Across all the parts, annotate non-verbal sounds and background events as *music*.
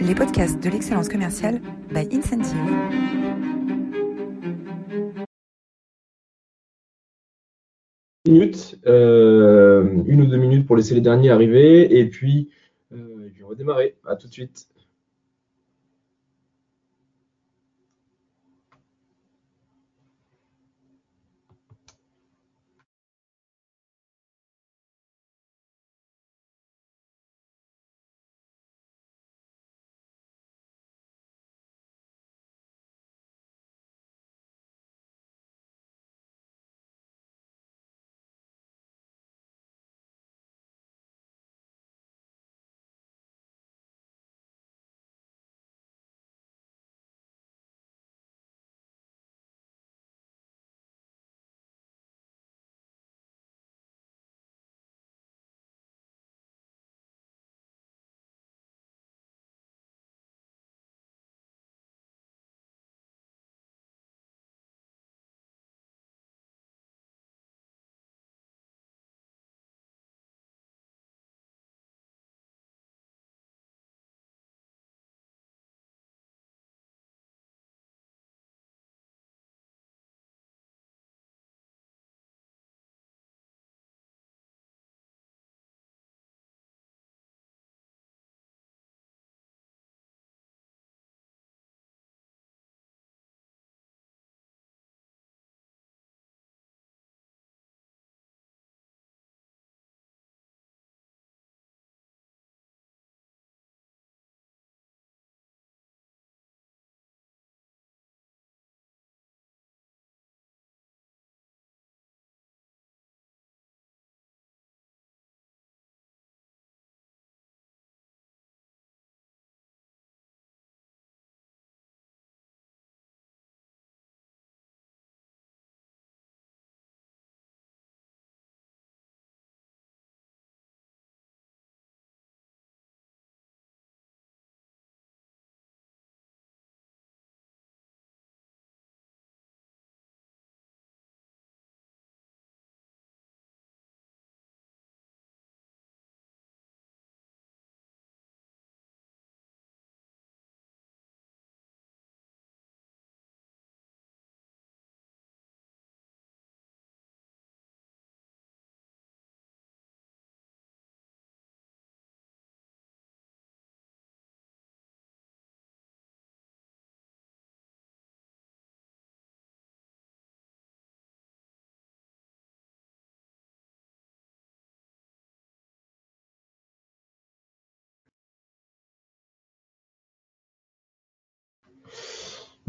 les podcasts de l'excellence commerciale by Incentive. minutes, euh, une ou deux minutes pour laisser les derniers arriver, et puis, euh, et on va démarrer. À tout de suite.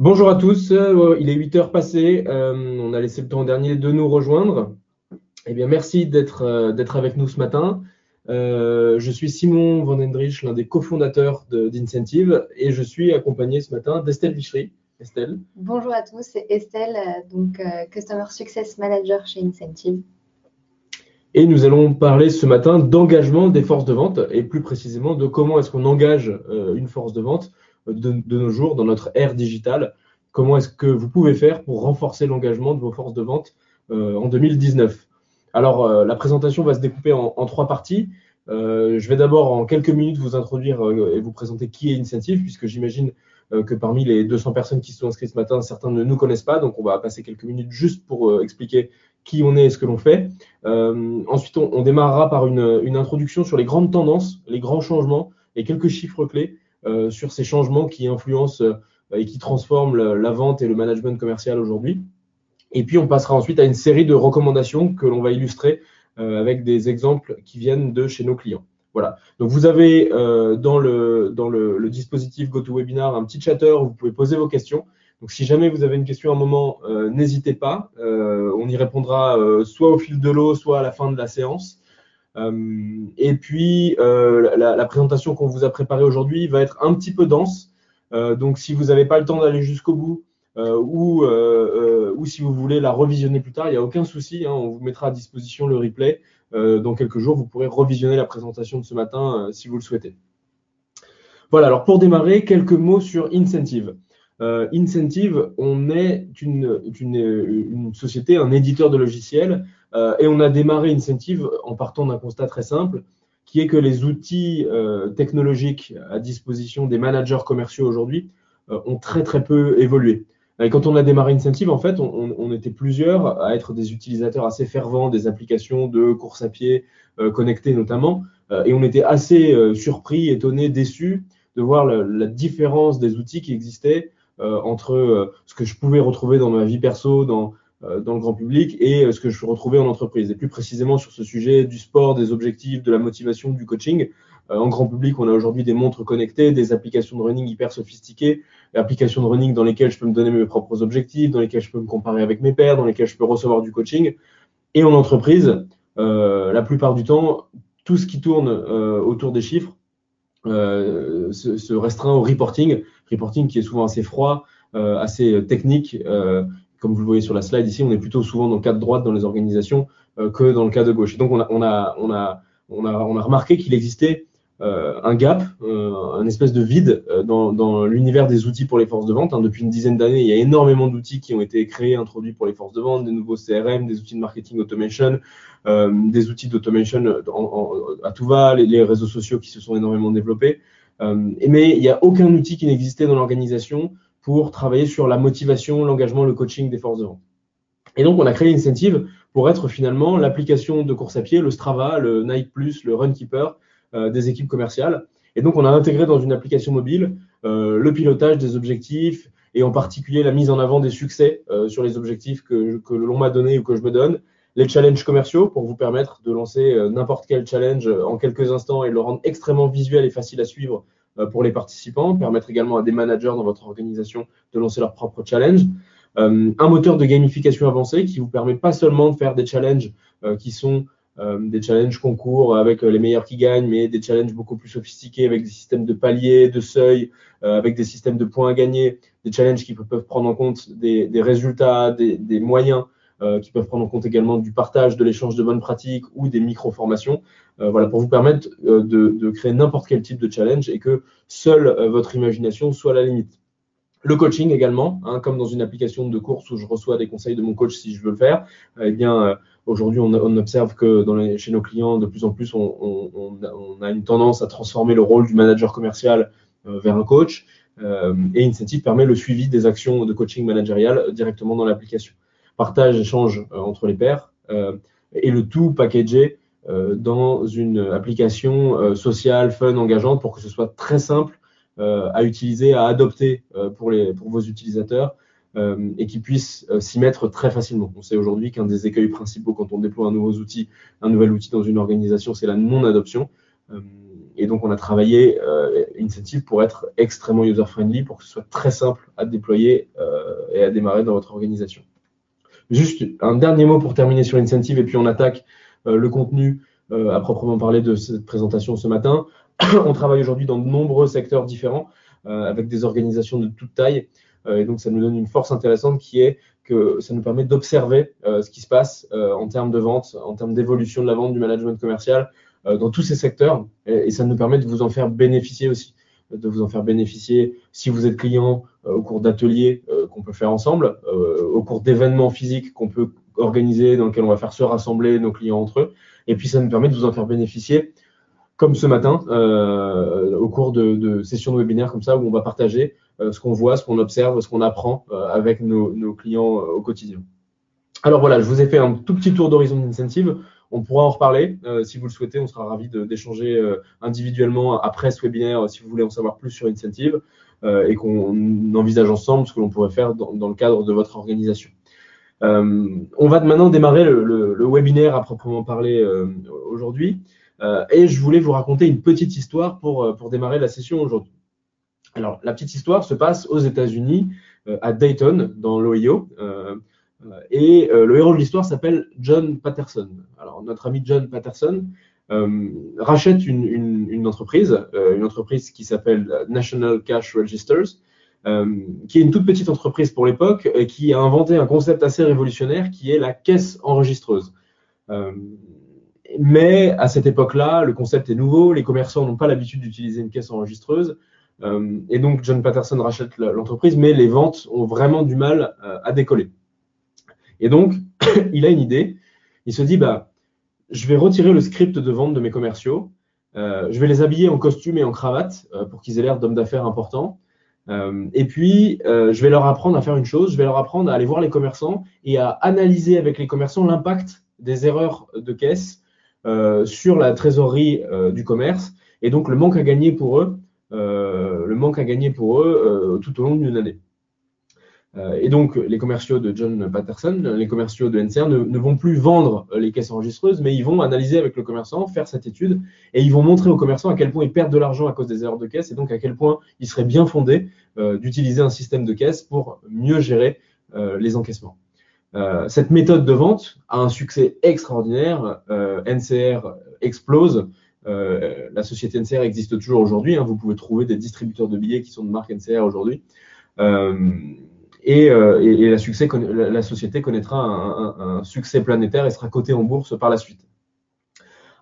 Bonjour à tous, euh, il est 8 heures passées, euh, on a laissé le temps dernier de nous rejoindre. Eh bien, merci d'être euh, d'être avec nous ce matin. je suis Simon Vandendrich, l'un des cofondateurs d'Incentive, et je suis accompagné ce matin d'Estelle Vichery. Estelle. Bonjour à tous, c'est Estelle, donc Customer Success Manager chez Incentive. Et nous allons parler ce matin d'engagement des forces de vente, et plus précisément de comment est-ce qu'on engage une force de vente de, nos jours dans notre ère digitale. Comment est-ce que vous pouvez faire pour renforcer l'engagement de vos forces de vente euh, en 2019 Alors, euh, la présentation va se découper en, trois parties. Euh, je vais d'abord en quelques minutes vous introduire et vous présenter qui est Incentive, puisque j'imagine que parmi les 200 personnes qui sont inscrites ce matin, certains ne nous connaissent pas. Donc, on va passer quelques minutes juste pour expliquer qui on est et ce que l'on fait. ensuite, on, démarrera par une, introduction sur les grandes tendances, les grands changements et quelques chiffres clés sur ces changements qui influencent euh, et qui transforment la vente et le management commercial aujourd'hui. Et puis, on passera ensuite à une série de recommandations que l'on va illustrer euh, avec des exemples qui viennent de chez nos clients. Voilà. Donc, vous avez dans, le, dans le dispositif GoToWebinar un petit chatter où vous pouvez poser vos questions. Donc, si jamais vous avez une question à un moment, n'hésitez pas. on y répondra soit au fil de l'eau, soit à la fin de la séance. Euh, et puis, euh, la, présentation qu'on vous a préparée aujourd'hui va être un petit peu dense. Euh, donc, si vous n'avez pas le temps d'aller jusqu'au bout, ou, ou, si vous voulez la revisionner plus tard, il n'y a aucun souci. Hein, on vous mettra à disposition le replay. dans quelques jours, vous pourrez revisionner la présentation de ce matin si vous le souhaitez. Voilà, alors pour démarrer, quelques mots sur Incentive. Incentive, on est une, société, un éditeur de logiciels euh, et on a démarré Incentive en partant d'un constat très simple, qui est que les outils technologiques à disposition des managers commerciaux aujourd'hui ont très très peu évolué. Et quand on a démarré Incentive, en fait, on, était plusieurs à être des utilisateurs assez fervents des applications de course à pied connectées notamment, et on était assez surpris, étonnés, déçus de voir la, différence des outils qui existaient entre ce que je pouvais retrouver dans ma vie perso, dans euh, dans le grand public et euh, ce que je retrouvais en entreprise. Et plus précisément sur ce sujet du sport, des objectifs, de la motivation, du coaching. Euh, en grand public, on a aujourd'hui des montres connectées, des applications de running hyper sophistiquées, des applications de running dans lesquelles je peux me donner mes propres objectifs, dans lesquelles je peux me comparer avec mes pairs, dans lesquelles je peux recevoir du coaching. Et en entreprise, la plupart du temps, tout ce qui tourne autour des chiffres se, se, restreint au reporting, reporting qui est souvent assez froid, assez technique, comme vous le voyez sur la slide ici, on est plutôt souvent dans le cas de droite dans les organisations euh, que dans le cas de gauche. Et donc, on a, on a, on a, on a, on a remarqué qu'il existait euh, un gap, euh, un espèce de vide dans, dans l'univers des outils pour les forces de vente. Hein. Depuis une dizaine d'années, il y a énormément d'outils qui ont été créés, introduits pour les forces de vente, des nouveaux CRM, des outils de marketing automation, des outils d'automation à tout va, les, réseaux sociaux qui se sont énormément développés. mais il n'y a aucun outil qui n'existait dans l'organisation pour travailler sur la motivation, l'engagement, le coaching des forces de vente. Et donc, on a créé Incentive pour être finalement l'application de course à pied, le Strava, le Nike Plus, le Runkeeper euh, des équipes commerciales. Et donc, on a intégré dans une application mobile euh, le pilotage des objectifs et en particulier la mise en avant des succès euh, sur les objectifs que, que l'on m'a donné ou que je me donne, les challenges commerciaux pour vous permettre de lancer n'importe quel challenge en quelques instants et le rendre extrêmement visuel et facile à suivre euh, pour les participants, permettre également à des managers dans votre organisation de lancer leur propre challenge. Euh, un moteur de gamification avancé qui vous permet pas seulement de faire des challenges euh, qui sont des challenges concours avec les meilleurs qui gagnent, mais des challenges beaucoup plus sophistiqués avec des systèmes de paliers, de seuils, avec des systèmes de points à gagner, des challenges qui peuvent prendre en compte des, des résultats, des, des moyens euh, qui peuvent prendre en compte également du partage, de l'échange de bonnes pratiques ou des micro-formations, euh, voilà, pour vous permettre euh, de, de, créer n'importe quel type de challenge et que seule votre imagination soit la limite. Le coaching également, hein, comme dans une application de course où je reçois des conseils de mon coach si je veux le faire, eh bien aujourd'hui on, observe que chez nos clients de plus en plus on, a une tendance à transformer le rôle du manager commercial vers un coach. Et Incentive permet le suivi des actions de coaching managérial directement dans l'application. Partage, échange euh, entre les pairs, euh, et le tout packagé euh, dans une application sociale, fun, engageante, pour que ce soit très simple à utiliser, à adopter pour vos utilisateurs et qui puissent s'y mettre très facilement. On sait aujourd'hui qu'un des écueils principaux quand on déploie un nouveau outil, un nouvel outil dans une organisation, c'est la non-adoption. et donc, on a travaillé Incentive pour être extrêmement user-friendly, pour que ce soit très simple à déployer et à démarrer dans votre organisation. Juste un dernier mot pour terminer sur Incentive et puis on attaque euh, le contenu euh, à proprement parler de cette présentation ce matin. *clears throat* on travaille aujourd'hui dans de nombreux secteurs différents euh, avec des organisations de toute taille. Et donc, ça nous donne une force intéressante qui est que ça nous permet d'observer ce qui se passe en termes de vente, en termes d'évolution de la vente, du management commercial dans tous ces secteurs. et, ça nous permet de vous en faire bénéficier aussi de vous en faire bénéficier si vous êtes client euh, au cours d'ateliers euh, qu'on peut faire ensemble, euh, au cours d'événements physiques qu'on peut organiser dans lesquels on va faire se rassembler nos clients entre eux. Et puis ça nous permet de vous en faire bénéficier comme ce matin, au cours de, sessions de webinaire comme ça, où on va partager ce qu'on voit, ce qu'on observe, ce qu'on apprend avec nos, nos clients au quotidien. Alors voilà, je vous ai fait un tout petit tour d'horizon d'incentive. On pourra en reparler euh, si vous le souhaitez. On sera ravi d'échanger euh, individuellement après ce webinaire si vous voulez en savoir plus sur Incentive euh, et qu'on envisage ensemble ce que l'on pourrait faire dans, le cadre de votre organisation. on va maintenant démarrer le, webinaire à proprement parler aujourd'hui. Et je voulais vous raconter une petite histoire pour, pour démarrer la session aujourd'hui. Alors, la petite histoire se passe aux États-Unis, à Dayton, dans l'Ohio. Euh, et euh, le héros de l'histoire s'appelle John Patterson. Alors, notre ami John Patterson euh, rachète une, une, une entreprise, une entreprise qui s'appelle National Cash Registers, qui est une toute petite entreprise pour l'époque, qui a inventé un concept assez révolutionnaire qui est la caisse enregistreuse. Mais à cette époque-là, le concept est nouveau, les commerçants n'ont pas l'habitude d'utiliser une caisse enregistreuse, et donc John Patterson rachète l'entreprise, mais les ventes ont vraiment du mal à décoller. Et donc, *coughs* il a une idée. Il se dit, bah, je vais retirer le script de vente de mes commerciaux je vais les habiller en costume et en cravate pour qu'ils aient l'air d'hommes d'affaires importants. et puis, je vais leur apprendre à faire une chose, je vais leur apprendre à aller voir les commerçants et à analyser avec les commerçants l'impact des erreurs de caisse sur la trésorerie du commerce et donc le manque à gagner pour eux, le manque à gagner pour eux tout au long d'une année. Euh, et donc, les commerciaux de John Patterson, les commerciaux de NCR ne, vont plus vendre les caisses enregistreuses, mais ils vont analyser avec le commerçant, faire cette étude, et ils vont montrer au commerçant à quel point ils perdent de l'argent à cause des erreurs de caisse, et donc à quel point il serait bien fondé euh, d'utiliser un système de caisse pour mieux gérer euh, les encaissements. Cette méthode de vente a un succès extraordinaire. NCR explose. la société NCR existe toujours aujourd'hui. Hein. vous pouvez trouver des distributeurs de billets qui sont de marque NCR aujourd'hui. Euh, et, la, succès, la, société connaîtra un, succès planétaire et sera cotée en bourse par la suite.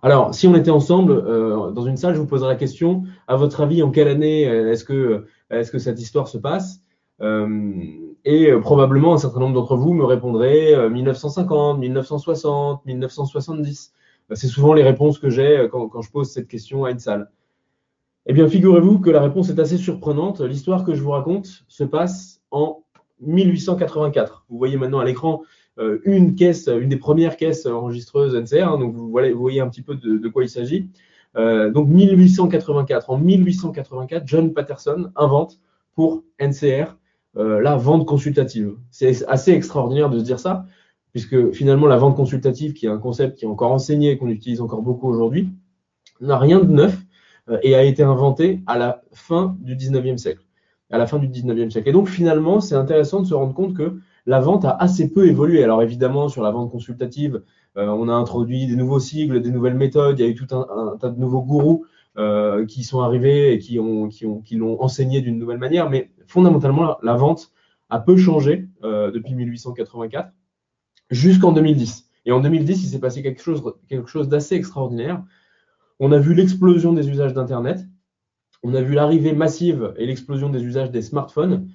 Alors, si on était ensemble euh, dans une salle, je vous poserai la question, à votre avis, en quelle année euh, est-ce que, est que cette histoire se passe? Et probablement, un certain nombre d'entre vous me répondraient 1950, 1960, 1970. C'est souvent les réponses que j'ai quand, quand je pose cette question à une salle. Eh bien, figurez-vous que la réponse est assez surprenante. L'histoire que je vous raconte se passe en 1884. Vous voyez maintenant à l'écran euh, une caisse, une des premières caisses enregistreuses NCR, hein, donc vous voyez, un petit peu de, quoi il s'agit. Euh, donc 1884. En 1884, John Patterson invente pour NCR euh, la vente consultative. C'est assez extraordinaire de se dire ça, puisque finalement la vente consultative, qui est un concept qui est encore enseigné, qu'on utilise encore beaucoup aujourd'hui, n'a rien de neuf et a été inventé à la fin du 19e siècle à la fin du 19e siècle. Et donc finalement, c'est intéressant de se rendre compte que la vente a assez peu évolué. Alors évidemment, sur la vente consultative, euh, on a introduit des nouveaux sigles, des nouvelles méthodes, il y a eu tout un, tas de nouveaux gourous euh, qui sont arrivés et qui ont qui l'ont enseigné d'une nouvelle manière. Fondamentalement, la, vente a peu changé euh, depuis 1884 jusqu'en 2010. Et en 2010, il s'est passé quelque chose quelque chose d'assez extraordinaire. On a vu l'explosion des usages d'Internet on a vu l'arrivée massive et l'explosion des usages des smartphones.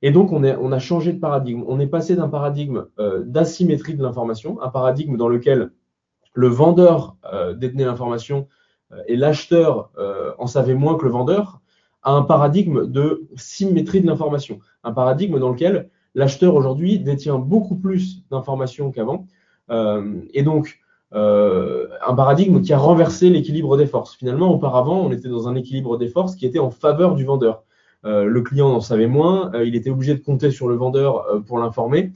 Et donc, on, a changé de paradigme. On est passé d'un paradigme euh, d'asymétrie de l'information, un paradigme dans lequel le vendeur euh, détenait l'information et l'acheteur en savait moins que le vendeur, un paradigme de symétrie de l'information. Un paradigme dans lequel l'acheteur aujourd'hui détient beaucoup plus d'informations qu'avant. et donc, euh, un paradigme qui a renversé l'équilibre des forces. Finalement, auparavant, on était dans un équilibre des forces qui était en faveur du vendeur. Euh, le client en savait moins, euh, il était obligé de compter sur le vendeur pour l'informer,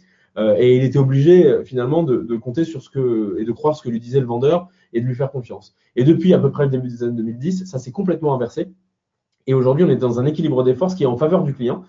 et il était obligé finalement de, de, compter sur ce que et de croire ce que lui disait le vendeur et de lui faire confiance. Et depuis à peu près le début des années 2010, ça s'est complètement inversé. Et aujourd'hui, on est dans un équilibre des forces qui est en faveur du client.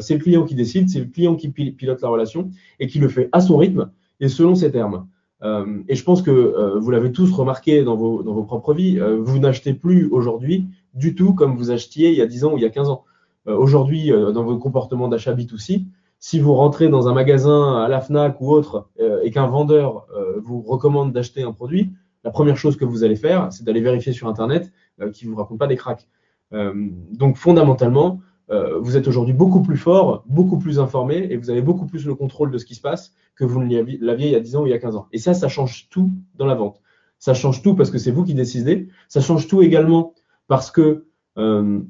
c'est le client qui décide, c'est le client qui pilote la relation et qui le fait à son rythme et selon ses termes. Euh, et je pense que euh, vous l'avez tous remarqué dans vos, propres vies, euh, vous n'achetez plus aujourd'hui du tout comme vous achetiez il y a 10 ans ou il y a 15 ans. aujourd'hui, dans vos comportements d'achat B2C, si vous rentrez dans un magasin à la FNAC ou autre et qu'un vendeur vous recommande d'acheter un produit, la première chose que vous allez faire, c'est d'aller vérifier sur Internet qu'il ne vous raconte pas des cracks. Donc fondamentalement, euh, vous êtes aujourd'hui beaucoup plus fort, beaucoup plus informé et vous avez beaucoup plus le contrôle de ce qui se passe que vous ne l'aviez il y a 10 ans ou il y a 15 ans. Et ça, ça change tout dans la vente. Ça change tout parce que c'est vous qui décidez. Ça change tout également parce que, euh,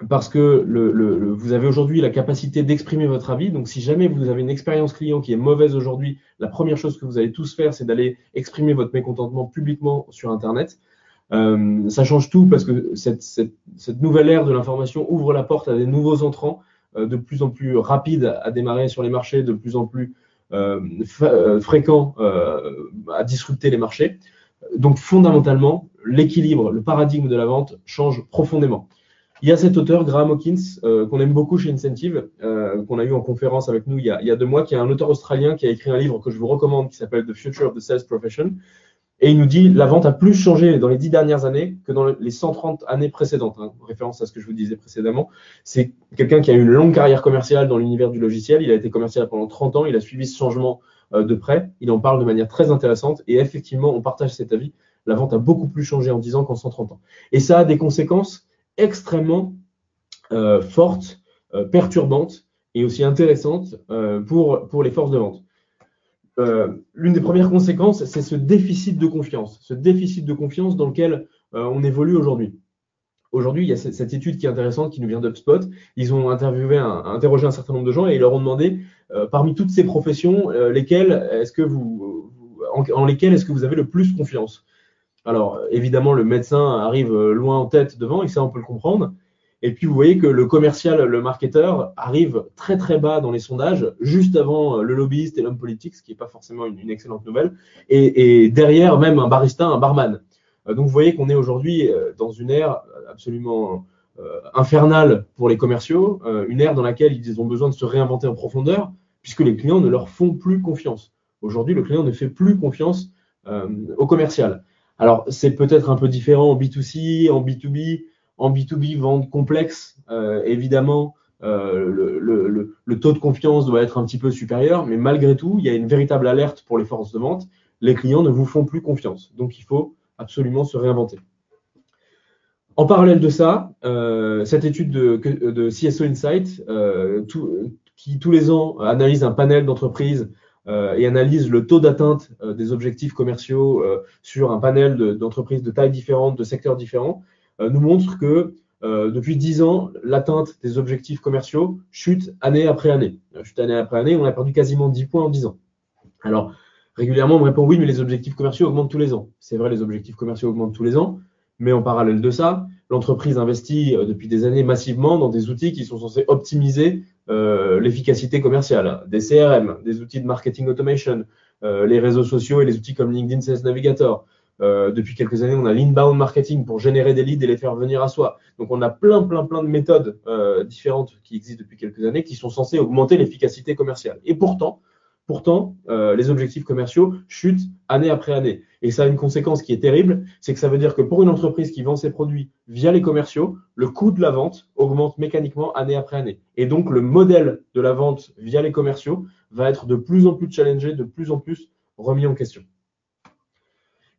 vous avez aujourd'hui la capacité d'exprimer votre avis. Donc, si jamais vous avez une expérience client qui est mauvaise aujourd'hui, la première chose que vous allez tous faire, c'est d'aller exprimer votre mécontentement publiquement sur Internet. Euh, ça change tout parce que cette, nouvelle ère de l'information ouvre la porte à des nouveaux entrants euh, de plus en plus rapides à démarrer sur les marchés, de plus en plus euh, fréquents à disrupter les marchés. Donc fondamentalement, l'équilibre, le paradigme de la vente change profondément. Il y a cet auteur, Graham Hawkins, qu'on aime beaucoup chez Incentive, qu'on a eu en conférence avec nous il y, a, deux mois, qui est un auteur australien qui a écrit un livre que je vous recommande qui s'appelle The Future of the Sales Profession, et il nous dit la vente a plus changé dans les dix dernières années que dans les 130 années précédentes. Hein, référence à ce que je vous disais précédemment. C'est quelqu'un qui a eu une longue carrière commerciale dans l'univers du logiciel. Il a été commercial pendant 30 ans. Il a suivi ce changement euh, de près. Il en parle de manière très intéressante. Et effectivement, on partage cet avis. La vente a beaucoup plus changé en 10 ans qu'en 130 ans. Et ça a des conséquences extrêmement euh, fortes, euh, perturbantes et aussi intéressantes pour, pour les forces de vente. Euh, l'une des premières conséquences, c'est ce déficit de confiance. Ce déficit de confiance dans lequel on évolue aujourd'hui Aujourd'hui, il y a cette, étude qui est intéressante qui nous vient d'UpSpot. Ils ont interviewé, interrogé un certain nombre de gens et ils leur ont demandé, parmi toutes ces professions, lesquelles est-ce que vous, en, lesquelles est-ce que vous avez le plus confiance? Alors, évidemment, le médecin arrive loin en tête devant, et ça, on peut le comprendre. Et puis, vous voyez que le commercial, le marketeur, arrive très, très bas dans les sondages, juste avant le lobbyiste et l'homme politique, ce qui n'est pas forcément une, excellente nouvelle. Et, derrière, même un barista, un barman. Euh, donc, vous voyez qu'on est aujourd'hui euh, dans une ère absolument euh, infernale pour les commerciaux, une ère dans laquelle ils ont besoin de se réinventer en profondeur, puisque les clients ne leur font plus confiance. Aujourd'hui, le client ne fait plus confiance euh, au commercial. Alors, c'est peut-être un peu différent en B2C, en B2B. En B2B, vente complexe, euh, évidemment, euh, le, taux de confiance doit être un petit peu supérieur, mais malgré tout, il y a une véritable alerte pour les forces de vente. Les clients ne vous font plus confiance. Donc, il faut absolument se réinventer. En parallèle de ça, cette étude de, CSO Insight, qui tous les ans analyse un panel d'entreprises euh, et analyse le taux d'atteinte euh, des objectifs commerciaux euh, sur un panel d'entreprises de, tailles différentes, de secteurs différents, nous montre que depuis 10 ans, l'atteinte des objectifs commerciaux chute année après année. Chute année après année, on a perdu quasiment 10 points en 10 ans. Alors, régulièrement, on me répond oui, mais les objectifs commerciaux augmentent tous les ans. C'est vrai, les objectifs commerciaux augmentent tous les ans, mais en parallèle de ça, l'entreprise investit depuis des années massivement dans des outils qui sont censés optimiser euh, l'efficacité commerciale, des CRM, des outils de marketing automation, euh, les réseaux sociaux et les outils comme LinkedIn Sales Navigator. Euh, depuis quelques années, on a l'inbound marketing pour générer des leads et les faire venir à soi. Donc, on a plein, plein, plein de méthodes différentes qui existent depuis quelques années qui sont censées augmenter l'efficacité commerciale. Et pourtant, Pourtant, euh, les objectifs commerciaux chutent année après année. Et ça a une conséquence qui est terrible, c'est que ça veut dire que pour une entreprise qui vend ses produits via les commerciaux, le coût de la vente augmente mécaniquement année après année. Et donc le modèle de la vente via les commerciaux va être de plus en plus challengé, de plus en plus remis en question.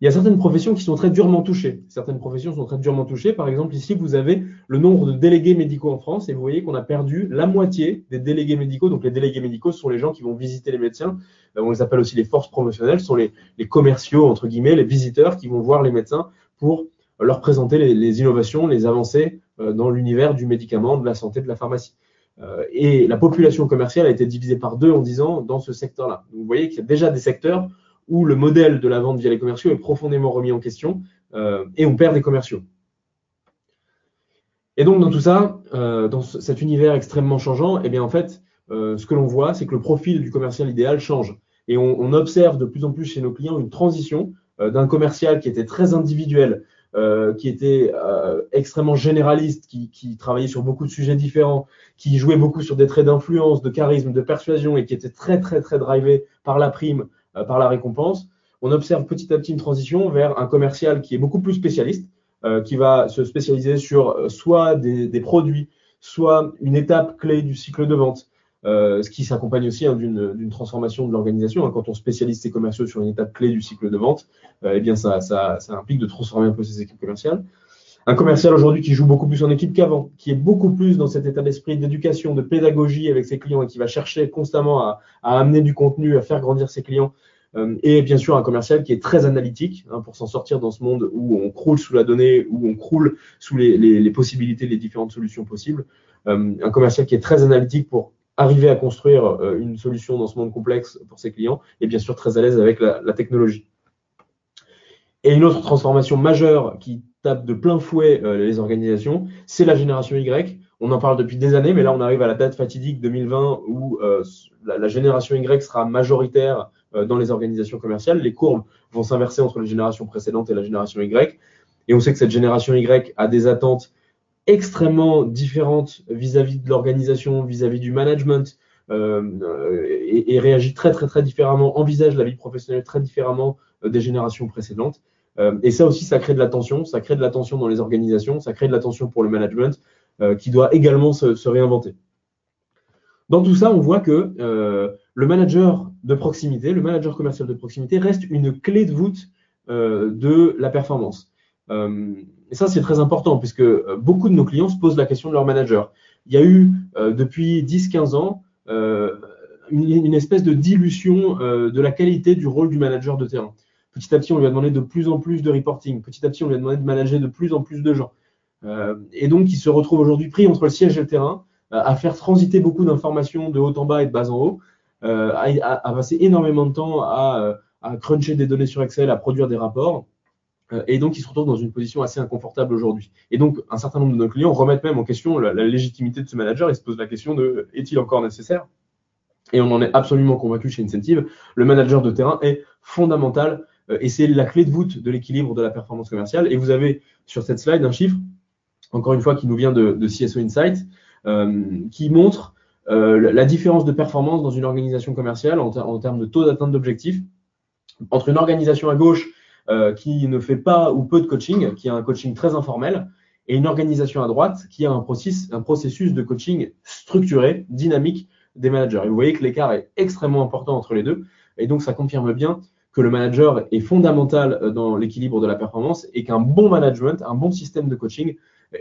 Il y a certaines professions qui sont très durement touchées. Certaines professions sont très durement touchées. Par exemple, ici, vous avez le nombre de délégués médicaux en France et vous voyez qu'on a perdu la moitié des délégués médicaux. Donc, les délégués médicaux sont les gens qui vont visiter les médecins. Euh, on les appelle aussi les forces promotionnelles, ce sont les, commerciaux, entre guillemets, les visiteurs qui vont voir les médecins pour leur présenter les, innovations, les avancées euh, dans l'univers du médicament, de la santé, de la pharmacie. Euh, et la population commerciale a été divisée par deux en dix ans dans ce secteur-là. Vous voyez qu'il y a déjà des secteurs où le modèle de la vente via les commerciaux est profondément remis en question euh, et on perd des commerciaux. Et donc dans tout ça, euh, dans cet univers extrêmement changeant, eh bien en fait, euh, ce que l'on voit, c'est que le profil du commercial idéal change. Et on, observe de plus en plus chez nos clients une transition d'un commercial qui était très individuel, qui était extrêmement généraliste, qui, travaillait sur beaucoup de sujets différents, qui jouait beaucoup sur des traits d'influence, de charisme, de persuasion et qui était très très très drivé par la prime, par la récompense, on observe petit à petit une transition vers un commercial qui est beaucoup plus spécialiste, euh, qui va se spécialiser sur euh, soit des, produits, soit une étape clé du cycle de vente, ce qui s'accompagne aussi hein, d'une transformation de l'organisation. Hein. quand on spécialise ses commerciaux sur une étape clé du cycle de vente, eh bien ça, ça, implique de transformer un peu ses équipes commerciales. Un commercial aujourd'hui qui joue beaucoup plus en équipe qu'avant, qui est beaucoup plus dans cet état d'esprit d'éducation, de pédagogie avec ses clients et qui va chercher constamment à, à amener du contenu, à faire grandir ses clients euh, et bien sûr un commercial qui est très analytique hein, pour s'en sortir dans ce monde où on croule sous la donnée, où on croule sous les, les, possibilités, les différentes solutions possibles. Euh, un commercial qui est très analytique pour arriver à construire euh, une solution dans ce monde complexe pour ses clients et bien sûr très à l'aise avec la, la, technologie. Et une autre transformation majeure qui de plein fouet les organisations, c'est la génération Y. On en parle depuis des années, mais là on arrive à la date fatidique 2020 où la, la, génération Y sera majoritaire euh, dans les organisations commerciales. Les courbes vont s'inverser entre les générations précédentes et la génération Y. Et on sait que cette génération Y a des attentes extrêmement différentes vis-à-vis de l'organisation, vis-à-vis du management, euh, et, réagit très très très différemment, envisage la vie professionnelle très différemment euh, des générations précédentes. Et ça aussi, ça crée de la tension, ça crée de la tension dans les organisations, ça crée de la tension pour le management, qui doit également se, réinventer. Dans tout ça, on voit que le manager de proximité, le manager commercial de proximité reste une clé de voûte euh, de la performance. Euh, et ça, c'est très important puisque euh, beaucoup de nos clients se posent la question de leur manager. Il y a eu depuis 10-15 ans une, espèce de dilution de la qualité du rôle du manager de terrain. Petit à petit, on lui a demandé de plus en plus de reporting. Petit à petit, on lui a demandé de manager de plus en plus de gens. Euh, et donc, il se retrouve aujourd'hui pris entre le siège et le terrain, euh, à faire transiter beaucoup d'informations de haut en bas et de bas en haut, euh, à, passer énormément de temps à, cruncher des données sur Excel, à produire des rapports. et donc, il se retrouve dans une position assez inconfortable aujourd'hui. Et donc, un certain nombre de nos clients remettent même en question la, légitimité de ce manager et se posent la question de est-il encore nécessaire? Et on en est absolument convaincu chez Incentive. Le manager de terrain est fondamental et c'est la clé de voûte de l'équilibre de la performance commerciale. Et vous avez sur cette slide un chiffre encore une fois, qui nous vient de, CSO Insight, euh, qui montre euh, la différence de performance dans une organisation commerciale en, termes de taux d'atteinte d'objectifs entre une organisation à gauche euh, qui ne fait pas ou peu de coaching, qui a un coaching très informel, et une organisation à droite qui a un processus de coaching structuré, dynamique des managers. Et vous voyez que l'écart est extrêmement important entre les deux. Et donc, ça confirme bien que le manager est fondamental dans l'équilibre de la performance et qu'un bon management, un bon système de coaching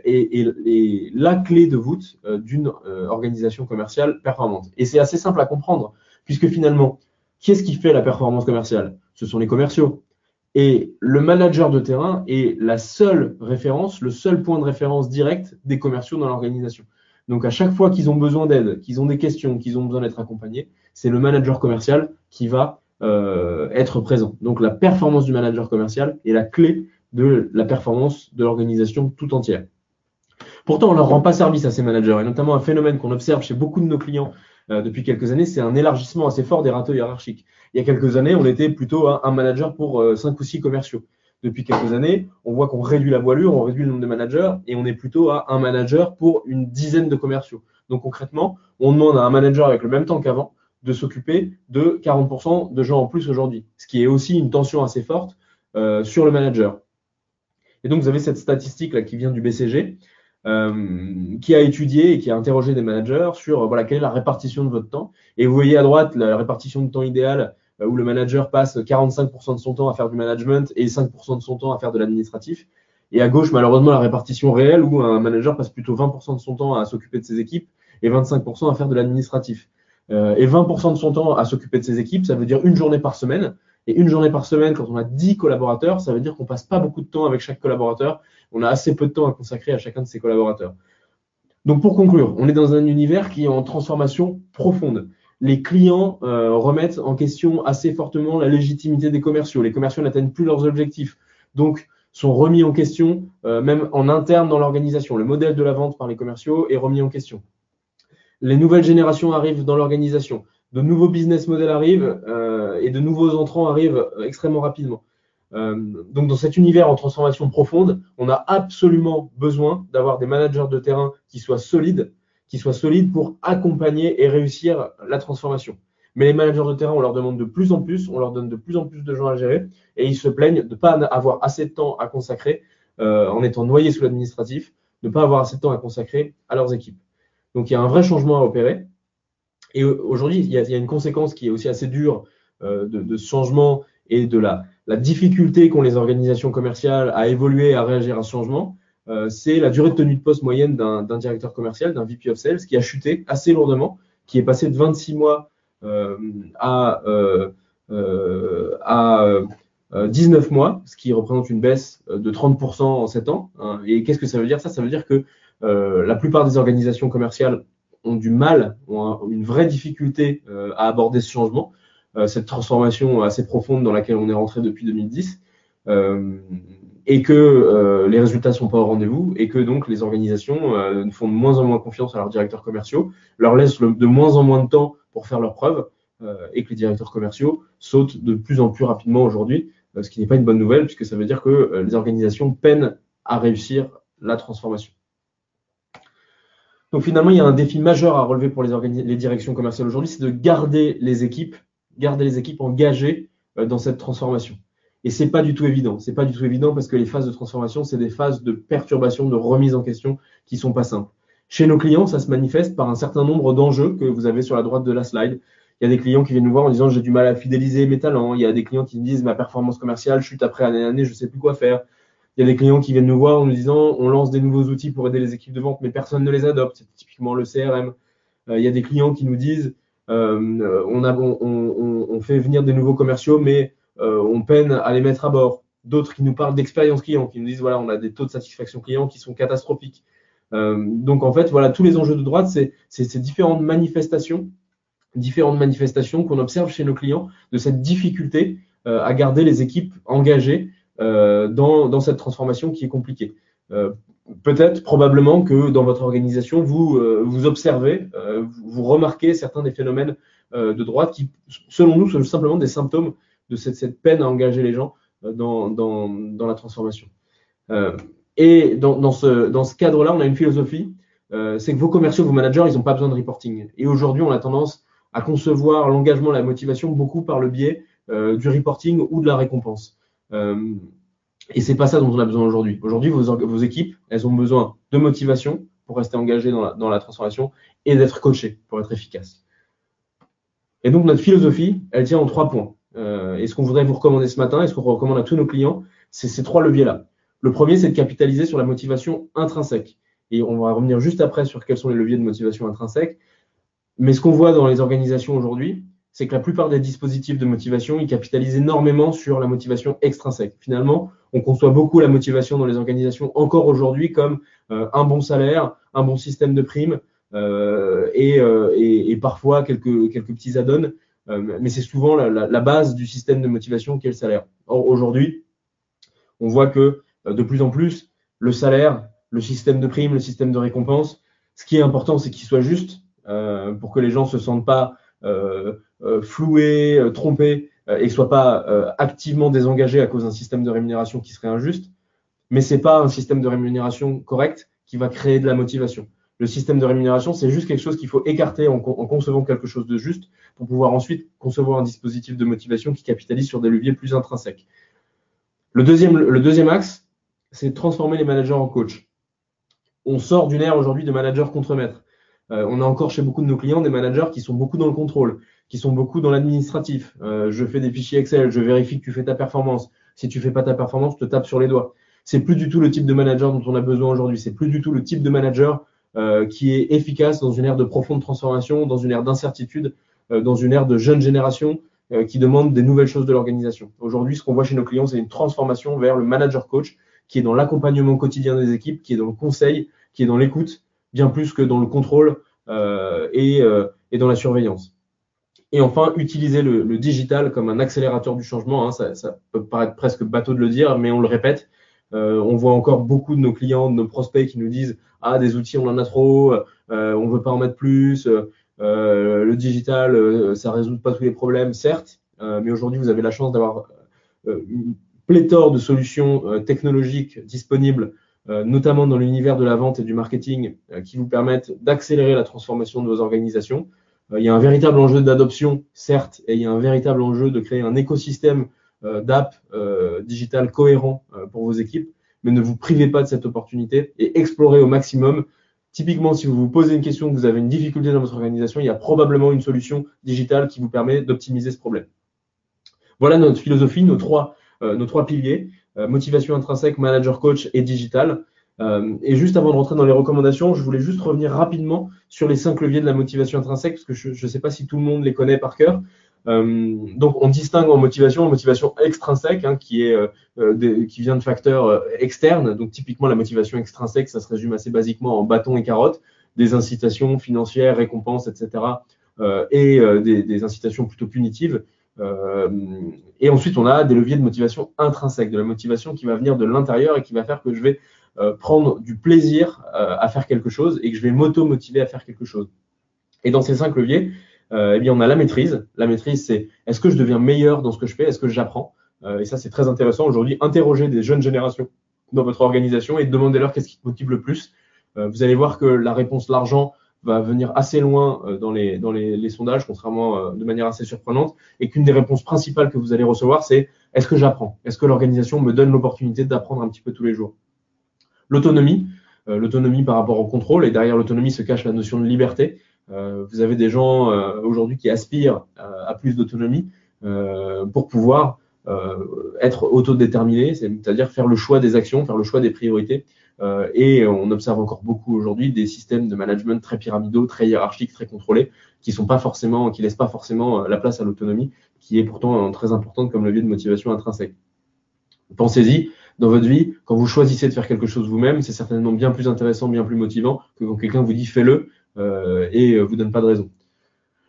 est, la clé de voûte euh, d'une euh, organisation commerciale performante. Et c'est assez simple à comprendre, puisque finalement, qu'est-ce qui fait la performance commerciale? Ce sont les commerciaux. Et le manager de terrain est la seule référence, le seul point de référence direct des commerciaux dans l'organisation. Donc à chaque fois qu'ils ont besoin d'aide, qu'ils ont des questions, qu'ils ont besoin d'être accompagnés, c'est le manager commercial qui va euh, être présent. Donc la performance du manager commercial est la clé de la performance de l'organisation tout entière. Pourtant, on ne leur rend pas service à ces managers, et notamment un phénomène qu'on observe chez beaucoup de nos clients euh, depuis quelques années, c'est un élargissement assez fort des râteaux hiérarchiques. Il y a quelques années, on était plutôt un, manager pour euh, cinq ou six commerciaux. Depuis quelques années, on voit qu'on réduit la voilure, on réduit le nombre de managers, et on est plutôt à un manager pour une dizaine de commerciaux. Donc concrètement, on demande à un manager avec le même temps qu'avant de s'occuper de 40% de gens en plus aujourd'hui, ce qui est aussi une tension assez forte euh, sur le manager. Et donc, vous avez cette statistique là qui vient du BCG, euh, qui a étudié et qui a interrogé des managers sur euh, voilà, quelle est la répartition de votre temps. Et vous voyez à droite la répartition de temps idéale où le manager passe 45% de son temps à faire du management et 5% de son temps à faire de l'administratif. Et à gauche, malheureusement, la répartition réelle où un manager passe plutôt 20% de son temps à s'occuper de ses équipes et 25% à faire de l'administratif. Euh, et 20% de son temps à s'occuper de ses équipes, ça veut dire une journée par semaine. Et une journée par semaine, quand on a 10 collaborateurs, ça veut dire qu'on passe pas beaucoup de temps avec chaque collaborateur. On a assez peu de temps à consacrer à chacun de ses collaborateurs. Donc pour conclure, on est dans un univers qui est en transformation profonde. Les clients euh, remettent en question assez fortement la légitimité des commerciaux. Les commerciaux n'atteignent plus leurs objectifs. Donc sont remis en question, euh, même en interne dans l'organisation. Le modèle de la vente par les commerciaux est remis en question. Les nouvelles générations arrivent dans l'organisation de nouveaux business models arrivent euh, et de nouveaux entrants arrivent euh, extrêmement rapidement. Euh, donc dans cet univers en transformation profonde, on a absolument besoin d'avoir des managers de terrain qui soient solides, qui soient solides pour accompagner et réussir la transformation. Mais les managers de terrain, on leur demande de plus en plus, on leur donne de plus en plus de gens à gérer, et ils se plaignent de ne pas avoir assez de temps à consacrer en étant noyés sous l'administratif, de ne pas avoir assez de temps à consacrer à leurs équipes. Donc il y a un vrai changement à opérer. Et aujourd'hui, il, y a une conséquence qui est aussi assez dure euh, de, ce changement et de la, difficulté qu'ont les organisations commerciales à évoluer, à réagir à ce changement. Euh, c'est la durée de tenue de poste moyenne d'un directeur commercial, d'un VP of Sales, qui a chuté assez lourdement, qui est passé de 26 mois euh, à, à 19 mois, ce qui représente une baisse de 30% en 7 ans. Hein. Et qu'est-ce que ça veut dire? Ça, ça veut dire que la plupart des organisations commerciales ont du mal, ont une vraie difficulté euh, à aborder ce changement, euh, cette transformation assez profonde dans laquelle on est rentré depuis 2010, euh, et que les résultats sont pas au rendez-vous, et que donc les organisations font de moins en moins confiance à leurs directeurs commerciaux, leur laissent de moins en moins de temps pour faire leurs preuves, et que les directeurs commerciaux sautent de plus en plus rapidement aujourd'hui, ce qui n'est pas une bonne nouvelle, puisque ça veut dire que les organisations peinent à réussir la transformation. Donc finalement, il y a un défi majeur à relever pour les, directions commerciales aujourd'hui, c'est de garder les équipes, garder les équipes engagées euh, dans cette transformation. Et c'est pas du tout évident. C'est pas du tout évident parce que les phases de transformation, c'est des phases de perturbation, de remise en question qui sont pas simples. Chez nos clients, ça se manifeste par un certain nombre d'enjeux que vous avez sur la droite de la slide. Il y a des clients qui viennent nous voir en disant j'ai du mal à fidéliser mes talents. Il y a des clients qui me disent ma performance commerciale chute après année année, je sais plus quoi faire. Il y a des clients qui viennent nous voir en nous disant on lance des nouveaux outils pour aider les équipes de vente, mais personne ne les adopte. C'est typiquement le CRM. Euh, il y a des clients qui nous disent euh, on, fait venir des nouveaux commerciaux, mais on peine à les mettre à bord. D'autres qui nous parlent d'expérience client, qui nous disent voilà, on a des taux de satisfaction client qui sont catastrophiques. donc en fait, voilà, tous les enjeux de droite, c'est ces différentes manifestations qu'on observe chez nos clients de cette difficulté à garder les équipes engagées dans, dans, cette transformation qui est compliquée peut-être, probablement que dans votre organisation, vous, euh, vous observez, euh, vous remarquez certains des phénomènes euh, de droite qui, selon nous, sont simplement des symptômes de cette, peine à engager les gens dans, la transformation. et dans ce cadre-là, on a une philosophie, c'est que vos commerciaux, vos managers, ils n'ont pas besoin de reporting. Et aujourd'hui, on a tendance à concevoir l'engagement, la motivation beaucoup par le biais du reporting ou de la récompense. Et c'est pas ça dont on a besoin aujourd'hui. Aujourd'hui, vos, équipes, elles ont besoin de motivation pour rester engagées dans la, dans la transformation et d'être coachées pour être efficaces. Et donc, notre philosophie, elle tient en trois points. Euh, et ce qu'on voudrait vous recommander ce matin, et ce qu'on recommande à tous nos clients, c'est ces trois leviers-là. Le premier, c'est de capitaliser sur la motivation intrinsèque. Et on va revenir juste après sur quels sont les leviers de motivation intrinsèque. Mais ce qu'on voit dans les organisations aujourd'hui, c'est que la plupart des dispositifs de motivation, ils capitalisent énormément sur la motivation extrinsèque. Finalement, on conçoit beaucoup la motivation dans les organisations encore aujourd'hui comme euh, un bon salaire, un bon système de primes euh, euh, et, parfois quelques, quelques petits add-ons. mais c'est souvent la, base du système de motivation qui est le salaire. Or, aujourd'hui, on voit que de plus en plus, le salaire, le système de primes, le système de récompense, ce qui est important, c'est qu'il soit juste pour que les gens se sentent pas floué, euh, trompé euh, et ne soit pas activement désengagé à cause d'un système de rémunération qui serait injuste. Mais c'est pas un système de rémunération correct qui va créer de la motivation. Le système de rémunération, c'est juste quelque chose qu'il faut écarter en, concevant quelque chose de juste pour pouvoir ensuite concevoir un dispositif de motivation qui capitalise sur des leviers plus intrinsèques. Le deuxième, le deuxième axe, c'est transformer les managers en coach. On sort d'une ère aujourd'hui de managers contre-maîtres. on a encore chez beaucoup de nos clients des managers qui sont beaucoup dans le contrôle, qui sont beaucoup dans l'administratif. Euh, je fais des fichiers Excel, je vérifie que tu fais ta performance. Si tu fais pas ta performance, je te tape sur les doigts. C'est plus du tout le type de manager dont on a besoin aujourd'hui. C'est plus du tout le type de manager euh, qui est efficace dans une ère de profonde transformation, dans une ère d'incertitude, euh, dans une ère de jeune génération euh, qui demande des nouvelles choses de l'organisation. Aujourd'hui, ce qu'on voit chez nos clients, c'est une transformation vers le manager coach qui est dans l'accompagnement quotidien des équipes, qui est dans le conseil, qui est dans l'écoute, bien plus que dans le contrôle et, et dans la surveillance. Et enfin, utiliser le, digital comme un accélérateur du changement. Hein, ça, peut paraître presque bateau de le dire, mais on le répète. Euh, on voit encore beaucoup de nos clients, de nos prospects qui nous disent Ah, des outils, on en a trop, euh, on veut pas en mettre plus. Euh, le digital, euh, ça résout pas tous les problèmes, certes, euh, mais aujourd'hui, vous avez la chance d'avoir une pléthore de solutions technologiques disponibles, notamment dans l'univers de la vente et du marketing, qui vous permettent d'accélérer la transformation de vos organisations. Euh, il y a un véritable enjeu d'adoption, certes, et il y a un véritable enjeu de créer un écosystème euh, d'app euh, digital cohérent pour vos équipes, mais ne vous privez pas de cette opportunité et explorez au maximum. Typiquement, si vous vous posez une question, que vous avez une difficulté dans votre organisation, il y a probablement une solution digitale qui vous permet d'optimiser ce problème. Voilà notre philosophie, nos trois, nos trois piliers, motivation intrinsèque, manager coach et digital. Euh, et juste avant de rentrer dans les recommandations, je voulais juste revenir rapidement sur les cinq leviers de la motivation intrinsèque, parce que je ne sais pas si tout le monde les connaît par cœur. Euh, donc, on distingue en motivation, en motivation extrinsèque, hein, qui est euh, qui vient de facteurs externes. Donc, typiquement, la motivation extrinsèque, ça se résume assez basiquement en bâton et carotte, des incitations financières, récompenses, etc., et des, incitations plutôt punitives. Et ensuite, on a des leviers de motivation intrinsèque, de la motivation qui va venir de l'intérieur et qui va faire que je vais euh, prendre du plaisir euh, à faire quelque chose et que je vais m'auto-motiver à faire quelque chose. Et dans ces cinq leviers, euh, eh bien, on a la maîtrise. La maîtrise, c'est est-ce que je deviens meilleur dans ce que je fais? Est-ce que j'apprends? Et ça, c'est très intéressant aujourd'hui. Interroger des jeunes générations dans votre organisation et demandez-leur qu'est-ce qui te motive le plus. vous allez voir que la réponse l'argent va venir assez loin dans, les, dans les, sondages, contrairement de manière assez surprenante, et qu'une des réponses principales que vous allez recevoir, c'est est-ce que j'apprends? Est-ce que l'organisation me donne l'opportunité d'apprendre un petit peu tous les jours? L'autonomie, euh, l'autonomie par rapport au contrôle, et derrière l'autonomie se cache la notion de liberté. Euh, vous avez des gens euh, aujourd'hui qui aspirent à plus d'autonomie pour pouvoir être autodéterminés, c'est-à-dire faire le choix des actions, faire le choix des priorités et on observe encore beaucoup aujourd'hui des systèmes de management très pyramidaux, très hiérarchiques, très contrôlés, qui sont pas forcément, qui laissent pas forcément la place à l'autonomie, qui est pourtant très importante comme levier de motivation intrinsèque. Pensez-y, dans votre vie, quand vous choisissez de faire quelque chose vous-même, c'est certainement bien plus intéressant, bien plus motivant que quand quelqu'un vous dit fais-le euh, et vous donne pas de raison.